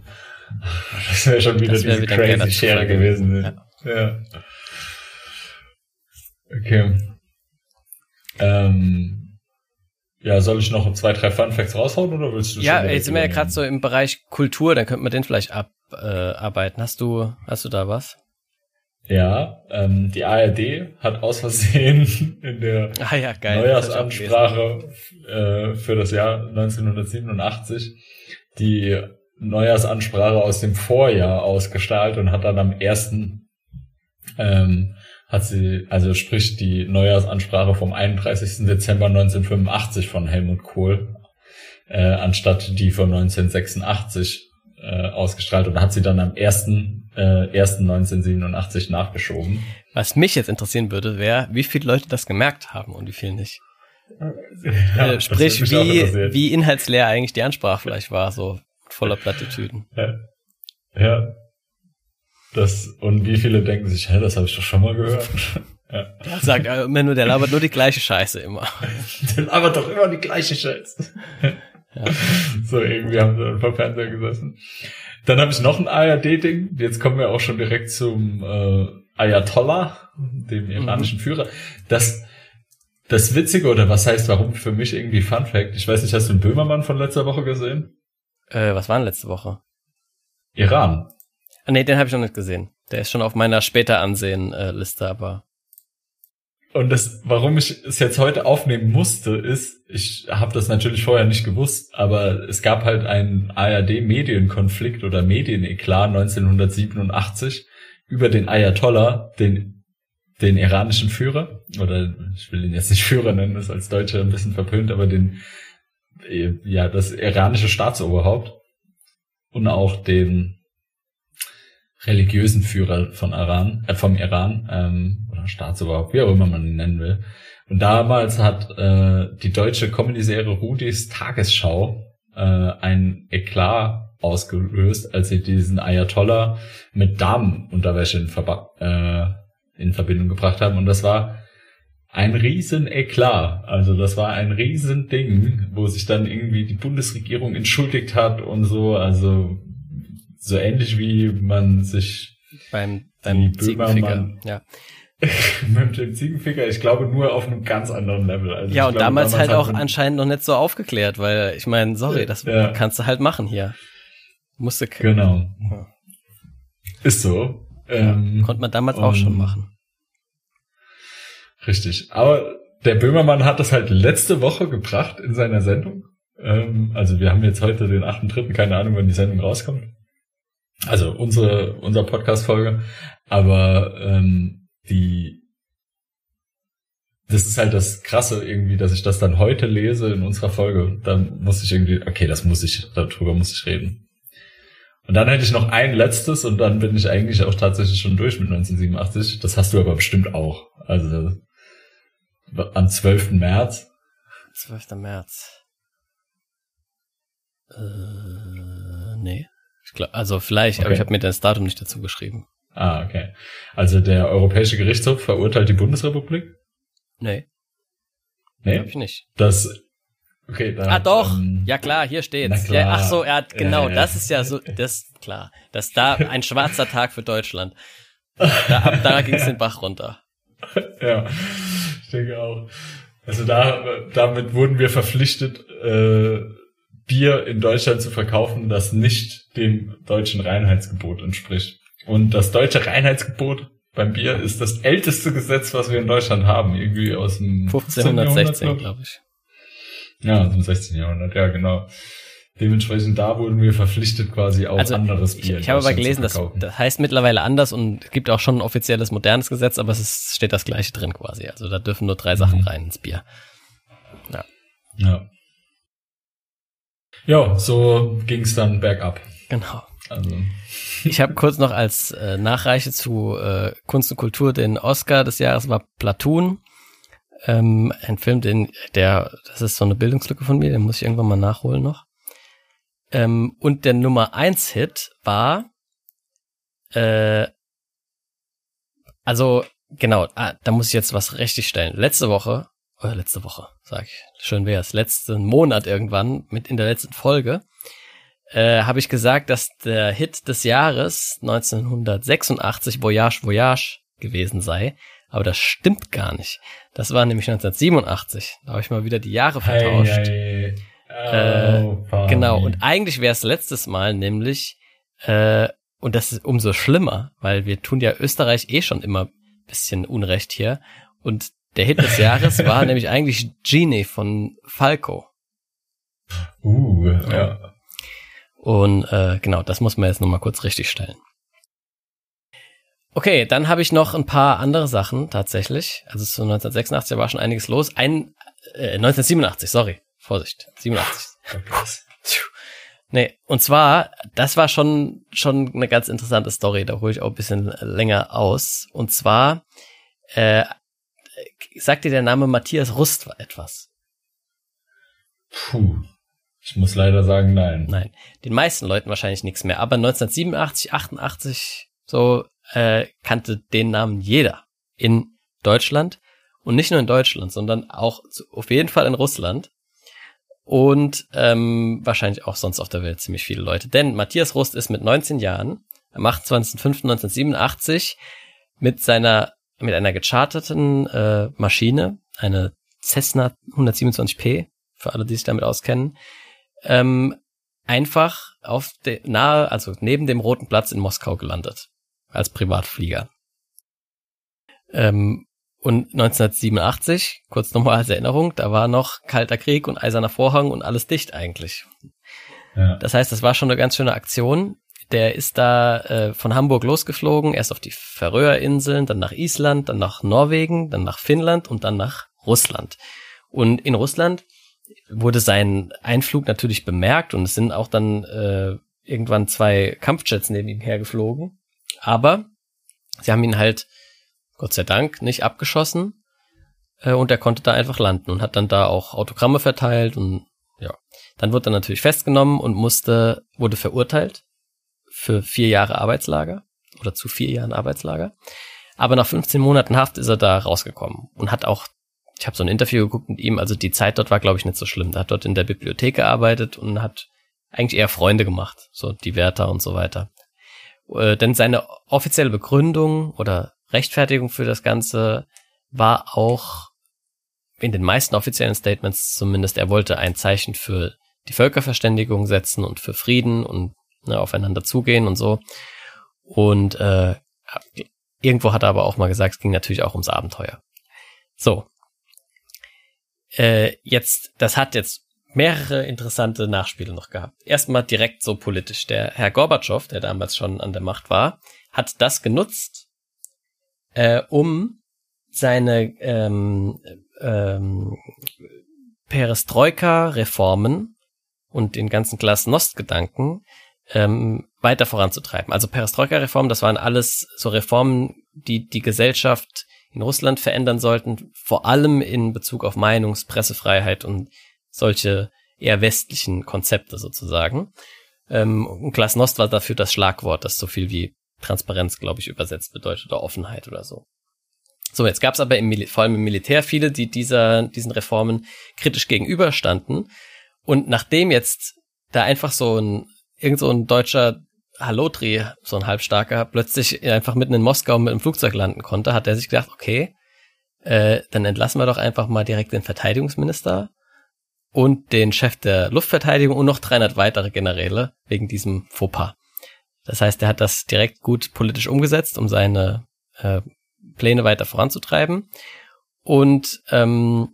Das wäre schon wieder Das wär diese wieder crazy Schere gewesen. ne? Ja. Okay. Ähm, ja, soll ich noch zwei, drei Fun Facts raushauen oder willst du Ja, jetzt sind wir ja gerade so im Bereich Kultur, dann könnten wir den vielleicht abarbeiten. Äh, hast du, hast du da was? Ja, ähm, die ARD hat aus Versehen in der Ah ja, geil. Neujahrsansprache äh, für das Jahr 1987 die Neujahrsansprache aus dem Vorjahr ausgestrahlt und hat dann am ersten ähm, hat sie, also sprich die Neujahrsansprache vom 31. Dezember 1985 von Helmut Kohl, äh, anstatt die von 1986 äh, ausgestrahlt und hat sie dann am 1. Äh, 1. 1987 nachgeschoben. Was mich jetzt interessieren würde, wäre, wie viele Leute das gemerkt haben und wie viele nicht. Ja, äh, sprich, wie, wie inhaltsleer eigentlich die Ansprache vielleicht war, so voller Plattitüden. Ja. ja. Das, und wie viele denken sich, hä, das habe ich doch schon mal gehört. ja. Der sagt äh, immer nur, der labert nur die gleiche Scheiße immer. Dann aber doch immer die gleiche Scheiße. Ja. So, irgendwie haben sie dann vor Fernseher gesessen. Dann habe ich noch ein ARD-Ding. Jetzt kommen wir auch schon direkt zum äh, Ayatollah, dem iranischen Führer. Das, das Witzige, oder was heißt, warum für mich irgendwie Fun Fact, ich weiß nicht, hast du den Böhmermann von letzter Woche gesehen? Äh, was war denn letzte Woche? Iran. Ah, nee, den habe ich noch nicht gesehen. Der ist schon auf meiner später ansehen äh, Liste, aber Und das, warum ich es jetzt heute aufnehmen musste, ist, ich habe das natürlich vorher nicht gewusst, aber es gab halt einen ARD-Medienkonflikt oder Medieneklat 1987 über den Ayatollah, den, den iranischen Führer, oder ich will ihn jetzt nicht Führer nennen, das ist als Deutscher ein bisschen verpönt, aber den, ja, das iranische Staatsoberhaupt und auch den religiösen Führer von Iran, äh, vom Iran, ähm, oder Staatsoberhaupt, wie auch immer man ihn nennen will. Und damals hat äh, die deutsche Comedy-Serie Rudis Tagesschau äh, ein Eklat ausgelöst, als sie diesen Ayatollah mit Damenunterwäsche in, Verba äh, in Verbindung gebracht haben. Und das war ein riesen Eklat. Also das war ein riesen Ding, wo sich dann irgendwie die Bundesregierung entschuldigt hat und so. Also so ähnlich wie man sich beim, beim Ziegenficker. Ja. mit dem Ziegenficker, ich glaube nur auf einem ganz anderen Level. Also ja, und glaube, damals halt auch anscheinend noch nicht so aufgeklärt, weil ich meine, sorry, das Ja. kannst du halt machen hier. Musste Genau. Ja. Ist so. Ähm, konnte man damals auch schon machen. Richtig. Aber der Böhmermann hat das halt letzte Woche gebracht in seiner Sendung. Ähm, also wir haben jetzt heute den 8.3., keine Ahnung, wann die Sendung rauskommt. Also unsere, unser Podcast-Folge. Aber ähm, die das ist halt das Krasse irgendwie, dass ich das dann heute lese in unserer Folge. Dann muss ich irgendwie, okay, das muss ich, darüber muss ich reden. Und dann hätte ich noch ein letztes und dann bin ich eigentlich auch tatsächlich schon durch mit 1987. Das hast du aber bestimmt auch. Also am 12. März. 12. März. Äh, nee. Ich glaub, also vielleicht, aber Okay. ich habe mir das Datum nicht dazu geschrieben. Ah, okay. Also der Europäische Gerichtshof verurteilt die Bundesrepublik? Nee, nee? hab ich nicht. das okay, da, Ah doch, ähm, ja klar, hier steht's. klar. Ja, ach so, er hat genau, ja. das ist ja so, das ist klar, dass da ein schwarzer Tag für Deutschland. Da, ab da ging's den Bach runter. Ja, ich denke auch. Also da, damit wurden wir verpflichtet, äh, Bier in Deutschland zu verkaufen, das nicht dem deutschen Reinheitsgebot entspricht. Und das deutsche Reinheitsgebot beim Bier ist das älteste Gesetz, was wir in Deutschland haben, irgendwie aus dem 15. 1516, Jahrhundert, glaube ich. Ja, aus dem 16. Jahrhundert, ja, genau. Dementsprechend da wurden wir verpflichtet, quasi auch Also anderes ich, Bier. in ich habe aber gelesen, das, das heißt mittlerweile anders und es gibt auch schon ein offizielles modernes Gesetz, aber es ist, steht das gleiche drin quasi. Also da dürfen nur drei Sachen Mhm. rein ins Bier. Ja. Ja, so ging's dann bergab. Genau. Also, Ich habe kurz noch als äh, Nachreiche zu äh, Kunst und Kultur den Oscar des Jahres war Platoon. Ähm, ein Film, den der, das ist so eine Bildungslücke von mir, den muss ich irgendwann mal nachholen noch. Ähm, und der Nummer eins Hit war, äh, also genau, ah, da muss ich jetzt was richtig stellen. Letzte Woche, oder letzte Woche, sag ich, schön wär's, letzten Monat irgendwann, mit in der letzten Folge, äh, habe ich gesagt, dass der Hit des Jahres 1986 Voyage Voyage gewesen sei. Aber das stimmt gar nicht. Das war nämlich 1987. Da habe ich mal wieder die Jahre vertauscht. Hey, hey. Äh, Oh, Fabi. Genau, und eigentlich wäre es letztes Mal nämlich, äh, und das ist umso schlimmer, weil wir tun ja Österreich eh schon immer bisschen Unrecht hier. Und der Hit des Jahres war nämlich eigentlich Genie von Falco. Uh, ja. Und äh, genau, das muss man jetzt nochmal kurz richtig stellen. Okay, dann habe ich noch ein paar andere Sachen tatsächlich. Also zu 1986 war schon einiges los. Ein äh, 1987, sorry, Vorsicht, 87. Nee, und zwar, das war schon schon eine ganz interessante Story. Da hole ich auch ein bisschen länger aus. Und zwar äh, sagt dir der Name Matthias Rust etwas? Puh. Ich muss leider sagen, nein. Nein, den meisten Leuten wahrscheinlich nichts mehr. Aber 1987, 88 so äh, kannte den Namen jeder in Deutschland und nicht nur in Deutschland, sondern auch zu, auf jeden Fall in Russland und ähm, wahrscheinlich auch sonst auf der Welt ziemlich viele Leute. Denn Matthias Rust ist mit 19 Jahren am 28.05.1987 mit seiner mit einer gecharterten äh, Maschine, eine Cessna 127P, für alle, die sich damit auskennen, ähm, einfach auf der nahe, also neben dem Roten Platz in Moskau gelandet als Privatflieger. Ähm, und 1987, kurz nochmal als Erinnerung, da war noch Kalter Krieg und Eiserner Vorhang und alles dicht eigentlich. Ja. Das heißt, das war schon eine ganz schöne Aktion. Der ist da äh, von Hamburg losgeflogen, erst auf die Färöerinseln, dann nach Island, dann nach Norwegen, dann nach Finnland und dann nach Russland. Und in Russland wurde sein Einflug natürlich bemerkt und es sind auch dann äh, irgendwann zwei Kampfjets neben ihm hergeflogen. Aber sie haben ihn halt, Gott sei Dank, nicht abgeschossen äh, und er konnte da einfach landen und hat dann da auch Autogramme verteilt und ja. Dann wurde er natürlich festgenommen und musste, wurde verurteilt für vier Jahre Arbeitslager oder zu vier Jahren Arbeitslager. Aber nach 15 Monaten Haft ist er da rausgekommen und hat auch, ich habe so ein Interview geguckt mit ihm, also die Zeit dort war, glaube ich, nicht so schlimm. Er hat dort in der Bibliothek gearbeitet und hat eigentlich eher Freunde gemacht, so die Wärter und so weiter. Äh, denn seine offizielle Begründung oder Rechtfertigung für das Ganze war auch in den meisten offiziellen Statements zumindest, er wollte ein Zeichen für die Völkerverständigung setzen und für Frieden und ne, aufeinander zugehen und so. Und äh, irgendwo hat er aber auch mal gesagt, es ging natürlich auch ums Abenteuer. So. Äh, jetzt, das hat jetzt mehrere interessante Nachspiele noch gehabt. Erstmal direkt so politisch. Der Herr Gorbatschow, der damals schon an der Macht war, hat das genutzt, äh, um seine ähm, ähm, Perestroika-Reformen und den ganzen Glasnost-Gedanken ähm, weiter voranzutreiben. Also Perestroika-Reformen, das waren alles so Reformen, die die Gesellschaft in Russland verändern sollten, vor allem in Bezug auf Meinungs-, Pressefreiheit und solche eher westlichen Konzepte sozusagen. Ähm, und Glasnost war dafür das Schlagwort, das so viel wie Transparenz, glaube ich, übersetzt bedeutet oder Offenheit oder so. So, jetzt gab es aber im vor allem im Militär viele, die dieser, diesen Reformen kritisch gegenüberstanden. Und nachdem jetzt da einfach so ein, irgend so ein deutscher Hallotri, so ein halbstarker, plötzlich einfach mitten in Moskau mit einem Flugzeug landen konnte, hat er sich gedacht, okay, äh, dann entlassen wir doch einfach mal direkt den Verteidigungsminister und den Chef der Luftverteidigung und noch 300 weitere Generäle wegen diesem Fauxpas. Das heißt, er hat das direkt gut politisch umgesetzt, um seine äh, Pläne weiter voranzutreiben. Und ähm,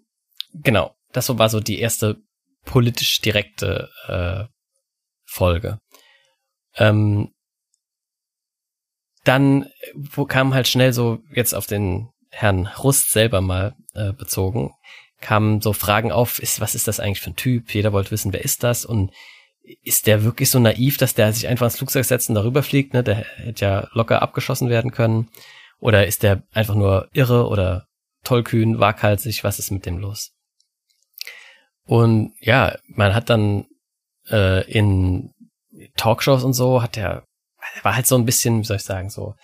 genau, das war so die erste politisch direkte äh, Folge. Ähm, dann wo kam halt schnell so jetzt auf den Herrn Rust selber mal äh, bezogen, kamen so Fragen auf, ist, was ist das eigentlich für ein Typ? Jeder wollte wissen, wer ist das? Und ist der wirklich so naiv, dass der sich einfach ins Flugzeug setzt und darüber fliegt, ne? Der hätte ja locker abgeschossen werden können. Oder ist der einfach nur irre oder tollkühn, waghalsig? Was ist mit dem los? Und ja, man hat dann äh, in Talkshows und so, hat der, war halt so ein bisschen, wie soll ich sagen, so,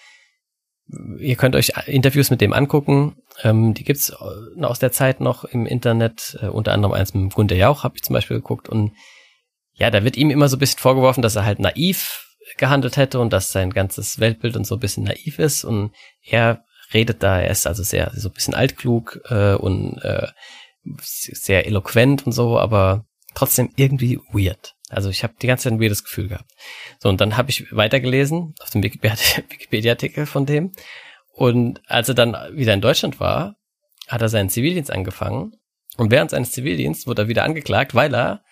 ihr könnt euch Interviews mit dem angucken. Ähm, die gibt's äh, aus der Zeit noch im Internet, äh, unter anderem eins mit Gunter Jauch habe ich zum Beispiel geguckt. Und ja, da wird ihm immer so ein bisschen vorgeworfen, dass er halt naiv gehandelt hätte und dass sein ganzes Weltbild und so ein bisschen naiv ist. Und er redet da, er ist also sehr so ein bisschen altklug äh, und äh, sehr eloquent und so, aber trotzdem irgendwie weird. Also ich habe die ganze Zeit ein weirdes Gefühl gehabt. So, und dann habe ich weitergelesen auf dem Wikipedia-Artikel von dem. Und als er dann wieder in Deutschland war, hat er seinen Zivildienst angefangen. Und während seines Zivildienstes wurde er wieder angeklagt, weil er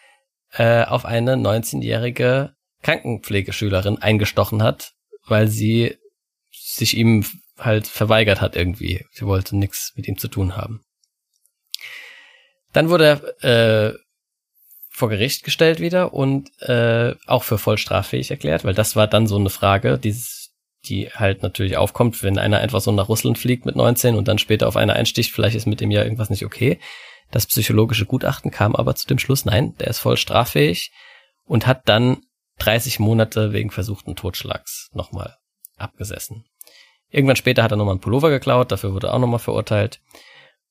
äh, auf eine 19-jährige Krankenpflegeschülerin eingestochen hat, weil sie sich ihm halt verweigert hat irgendwie. Sie wollte nichts mit ihm zu tun haben. Dann wurde er äh, vor Gericht gestellt wieder und äh, auch für voll straffähig erklärt, weil das war dann so eine Frage, dieses, die halt natürlich aufkommt, wenn einer einfach so nach Russland fliegt mit 19 und dann später auf einer einsticht, vielleicht ist mit dem ja irgendwas nicht okay. Das psychologische Gutachten kam aber zu dem Schluss, nein, der ist voll straffähig und hat dann 30 Monate wegen versuchten Totschlags nochmal abgesessen. Irgendwann später hat er nochmal einen Pullover geklaut, dafür wurde er auch nochmal verurteilt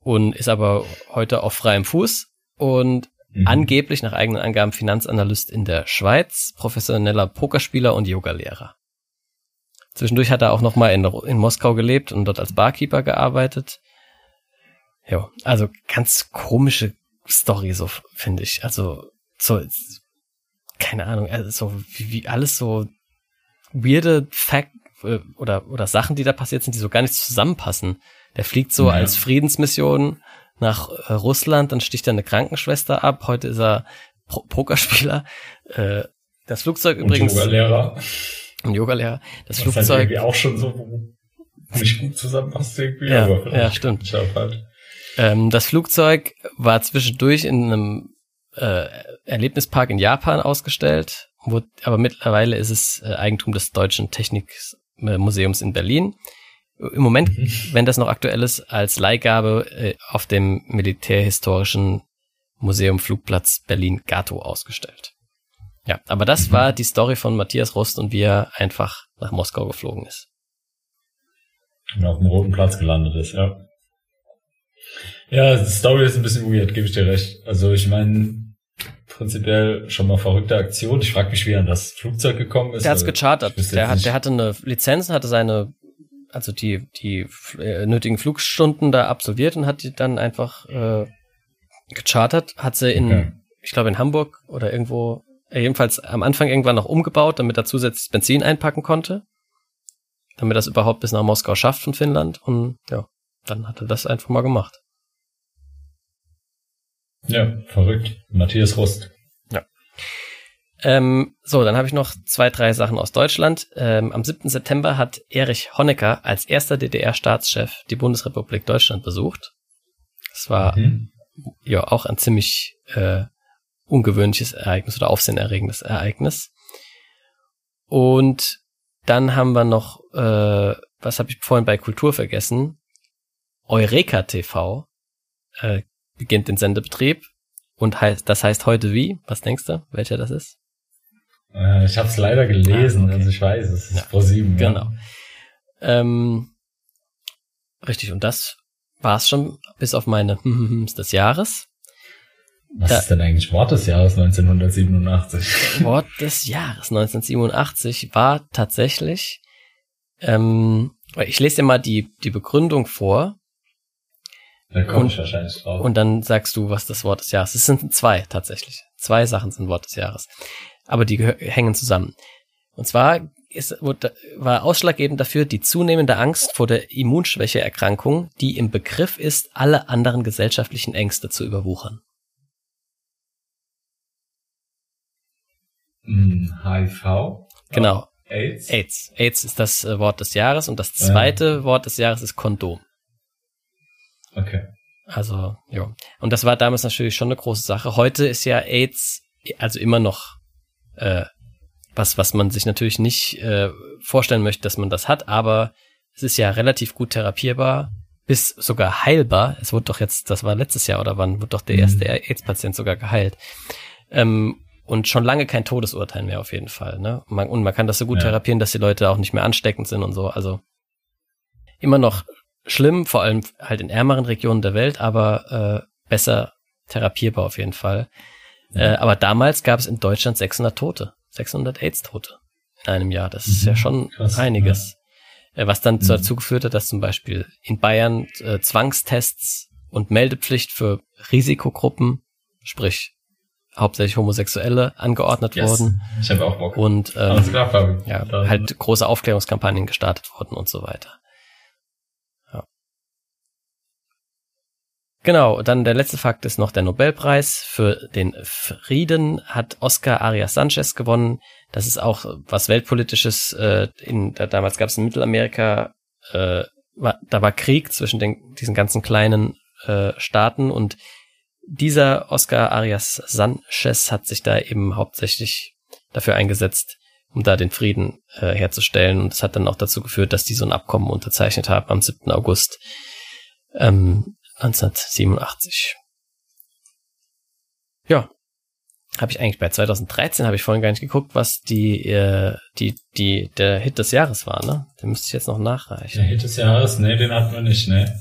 und ist aber heute auf freiem Fuß und mhm. angeblich nach eigenen Angaben Finanzanalyst in der Schweiz, professioneller Pokerspieler und Yogalehrer. Zwischendurch hat er auch nochmal in, in Moskau gelebt und dort als Barkeeper gearbeitet. Ja, also ganz komische Story, so finde ich. Also so, keine Ahnung, also so wie, wie alles so weirde Fact äh, oder oder Sachen, die da passiert sind, die so gar nicht zusammenpassen. Der fliegt so ja. als Friedensmission nach äh, Russland, dann sticht er eine Krankenschwester ab. Heute ist er Pro Pokerspieler. Äh, das Flugzeug und übrigens. Yogalehrer. Ein Yogalehrer. Das Was Flugzeug. Halt irgendwie auch schon so nicht gut zusammenpasst irgendwie. Ja, aber ja stimmt. Halt. Ähm, das Flugzeug war zwischendurch in einem äh, Erlebnispark in Japan ausgestellt, wo, aber mittlerweile ist es äh, Eigentum des Deutschen Technikmuseums in Berlin im Moment, mhm. wenn das noch aktuell ist, als Leihgabe äh, auf dem Militärhistorischen Museum Flugplatz Berlin-Gato ausgestellt. Ja, aber das mhm. war die Story von Matthias Rust und wie er einfach nach Moskau geflogen ist. Und auf dem Roten Platz gelandet ist, ja. Ja, die Story ist ein bisschen weird, gebe ich dir recht. Also ich meine, prinzipiell schon mal verrückte Aktion. Ich frage mich, wie er an das Flugzeug gekommen ist. Der hat's gechartert. Der, hat, der hatte eine Lizenz, hatte seine also die, die äh, nötigen Flugstunden da absolviert und hat die dann einfach äh, gechartert, hat sie in, okay. ich glaube in Hamburg oder irgendwo, äh, jedenfalls am Anfang irgendwann noch umgebaut, damit er zusätzlich Benzin einpacken konnte, damit er das überhaupt bis nach Moskau schafft von Finnland und ja, dann hat er das einfach mal gemacht. Ja, verrückt. Matthias Rust. Ähm, so, dann habe ich noch zwei, drei Sachen aus Deutschland. Ähm, am 7. September hat Erich Honecker als erster DDR-Staatschef die Bundesrepublik Deutschland besucht. Das war mhm. ja auch ein ziemlich äh, ungewöhnliches Ereignis oder aufsehenerregendes Ereignis. Und dann haben wir noch, äh, was habe ich vorhin bei Kultur vergessen? Eureka TV äh, beginnt den Sendebetrieb und heißt, das heißt heute wie? Was denkst du, welcher das ist? Äh, ich habe es leider gelesen, ah, okay. also ich weiß, es ist ja, vor sieben. Genau. Ja. Ähm, richtig, und das war's schon bis auf meine des Jahres. Was da, ist denn eigentlich Wort des Jahres 1987? Wort des Jahres 1987 war tatsächlich, ähm, ich lese dir mal die, die Begründung vor. Da komme ich wahrscheinlich drauf. Und dann sagst du, was das Wort des Jahres ist. Es sind zwei tatsächlich. Zwei Sachen sind Wort des Jahres aber die hängen zusammen. Und zwar ist, war ausschlaggebend dafür die zunehmende Angst vor der Immunschwächeerkrankung, die im Begriff ist, alle anderen gesellschaftlichen Ängste zu überwuchern. HIV? Hm, genau. AIDS? AIDS. AIDS ist das äh, Wort des Jahres und das zweite ja. Wort des Jahres ist Kondom. Okay. Also, ja. Und das war damals natürlich schon eine große Sache. Heute ist ja AIDS also immer noch Äh, was, was man sich natürlich nicht äh, vorstellen möchte, dass man das hat, aber es ist ja relativ gut therapierbar, bis sogar heilbar. Es wurde doch jetzt, das war letztes Jahr oder wann, wurde doch der erste mhm. AIDS-Patient sogar geheilt. Ähm, und schon lange kein Todesurteil mehr auf jeden Fall. Ne? Und, man, und man kann das so gut ja. therapieren, dass die Leute auch nicht mehr ansteckend sind und so. Also immer noch schlimm, vor allem halt in ärmeren Regionen der Welt, aber äh, besser therapierbar auf jeden Fall. Ja. Äh, aber damals gab es in Deutschland 600 Tote, 600 AIDS-Tote in einem Jahr. Das ist mhm. ja schon Krass, einiges. Ja. Äh, was dann mhm. dazu geführt hat, dass zum Beispiel in Bayern äh, Zwangstests und Meldepflicht für Risikogruppen, sprich hauptsächlich Homosexuelle angeordnet yes. wurden. Ich habe auch Bock. Und ähm, klar, ja, halt große Aufklärungskampagnen gestartet wurden und so weiter. Genau, dann der letzte Fakt ist noch der Nobelpreis für den Frieden hat Oscar Arias Sanchez gewonnen. Das ist auch was weltpolitisches. Äh, in, da, damals gab es in Mittelamerika, äh, war, da war Krieg zwischen den, diesen ganzen kleinen äh, Staaten und dieser Oscar Arias Sanchez hat sich da eben hauptsächlich dafür eingesetzt, um da den Frieden äh, herzustellen. Und es hat dann auch dazu geführt, dass die so ein Abkommen unterzeichnet haben am 7. August ähm, 1987. Ja, habe ich eigentlich bei 2013 habe ich vorhin gar nicht geguckt, was die äh, die die der Hit des Jahres war, ne? Den müsste ich jetzt noch nachreichen. Der Hit des Jahres, ne, den hatten wir nicht, ne?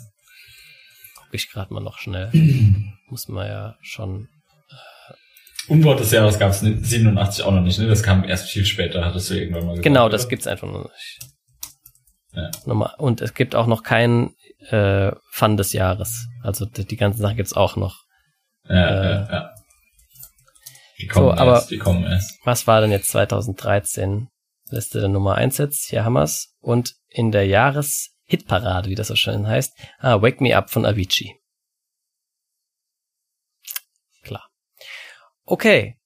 Guck ich gerade mal noch schnell. muss man ja schon. Äh Unwort des Jahres gab es 87 auch noch nicht, ne? Das kam erst viel später, hattest du irgendwann mal gesagt. Genau, oder? das gibt's einfach noch nicht. Ja. Und es gibt auch noch keinen äh, Fun des Jahres. Also die, die ganzen Sachen gibt's auch noch. Ja, äh, ja, ja. Die kommen so, erst, aber die kommen erst. Was war denn jetzt 2013? Liste der Nummer 1 jetzt, hier haben wir's. Und in der Jahres-Hitparade, wie das so schön heißt, ah, Wake Me Up von Avicii. Okay,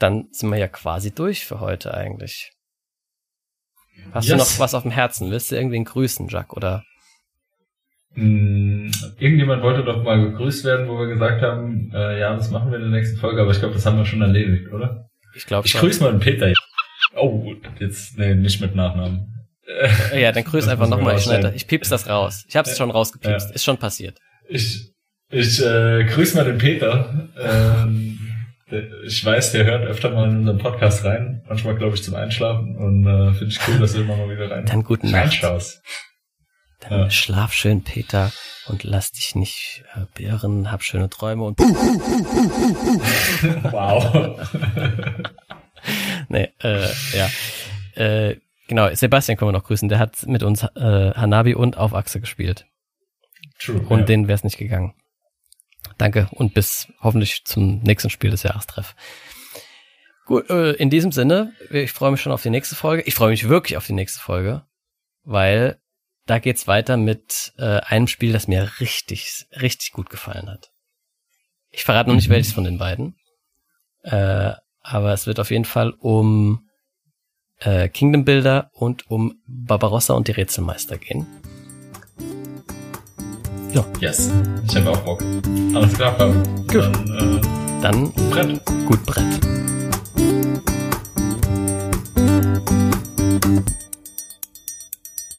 dann sind wir ja quasi durch für heute eigentlich. Hast yes. du noch was auf dem Herzen? Willst du irgendwen grüßen, Jack, oder? Mm, irgendjemand wollte doch mal gegrüßt werden, wo wir gesagt haben, äh, ja, das machen wir in der nächsten Folge, aber ich glaube, das haben wir schon erledigt, oder? Ich glaube Ich grüße mal den Peter. Oh, jetzt, nee, nicht mit Nachnamen. ja, dann grüß einfach nochmal. Ich, ich piep's das raus. Ich hab's schon rausgepiepst. Ja. Ist schon passiert. Ich, ich äh, grüße mal den Peter. Ähm, ich weiß, der hört öfter mal in unseren Podcast rein. Manchmal, glaube ich, zum Einschlafen. Und äh, finde ich cool, dass du immer mal wieder rein Dann guten reinschaust. Dann ja. schlaf schön, Peter, und lass dich nicht äh, beirren. Hab schöne Träume und Wow. nee, äh, ja. Äh, genau, Sebastian können wir noch grüßen. Der hat mit uns äh, Hanabi und auf Achse gespielt. True. Und ja. denen wäre es nicht gegangen. Danke und bis hoffentlich zum nächsten Spiel des Jahrestreff. Gut, äh, in diesem Sinne, ich freue mich schon auf die nächste Folge. Ich freue mich wirklich auf die nächste Folge, weil da geht's weiter mit äh, einem Spiel, das mir richtig, richtig gut gefallen hat. Ich verrate noch nicht mhm. welches von den beiden. Äh, aber es wird auf jeden Fall um äh, Kingdom Builder und um Barbarossa und die Rätselmeister gehen. Ja. Yes. Ich habe auch Bock. Alles klar, Fab. Gut. Dann, äh, Dann Brett. Gut Brett.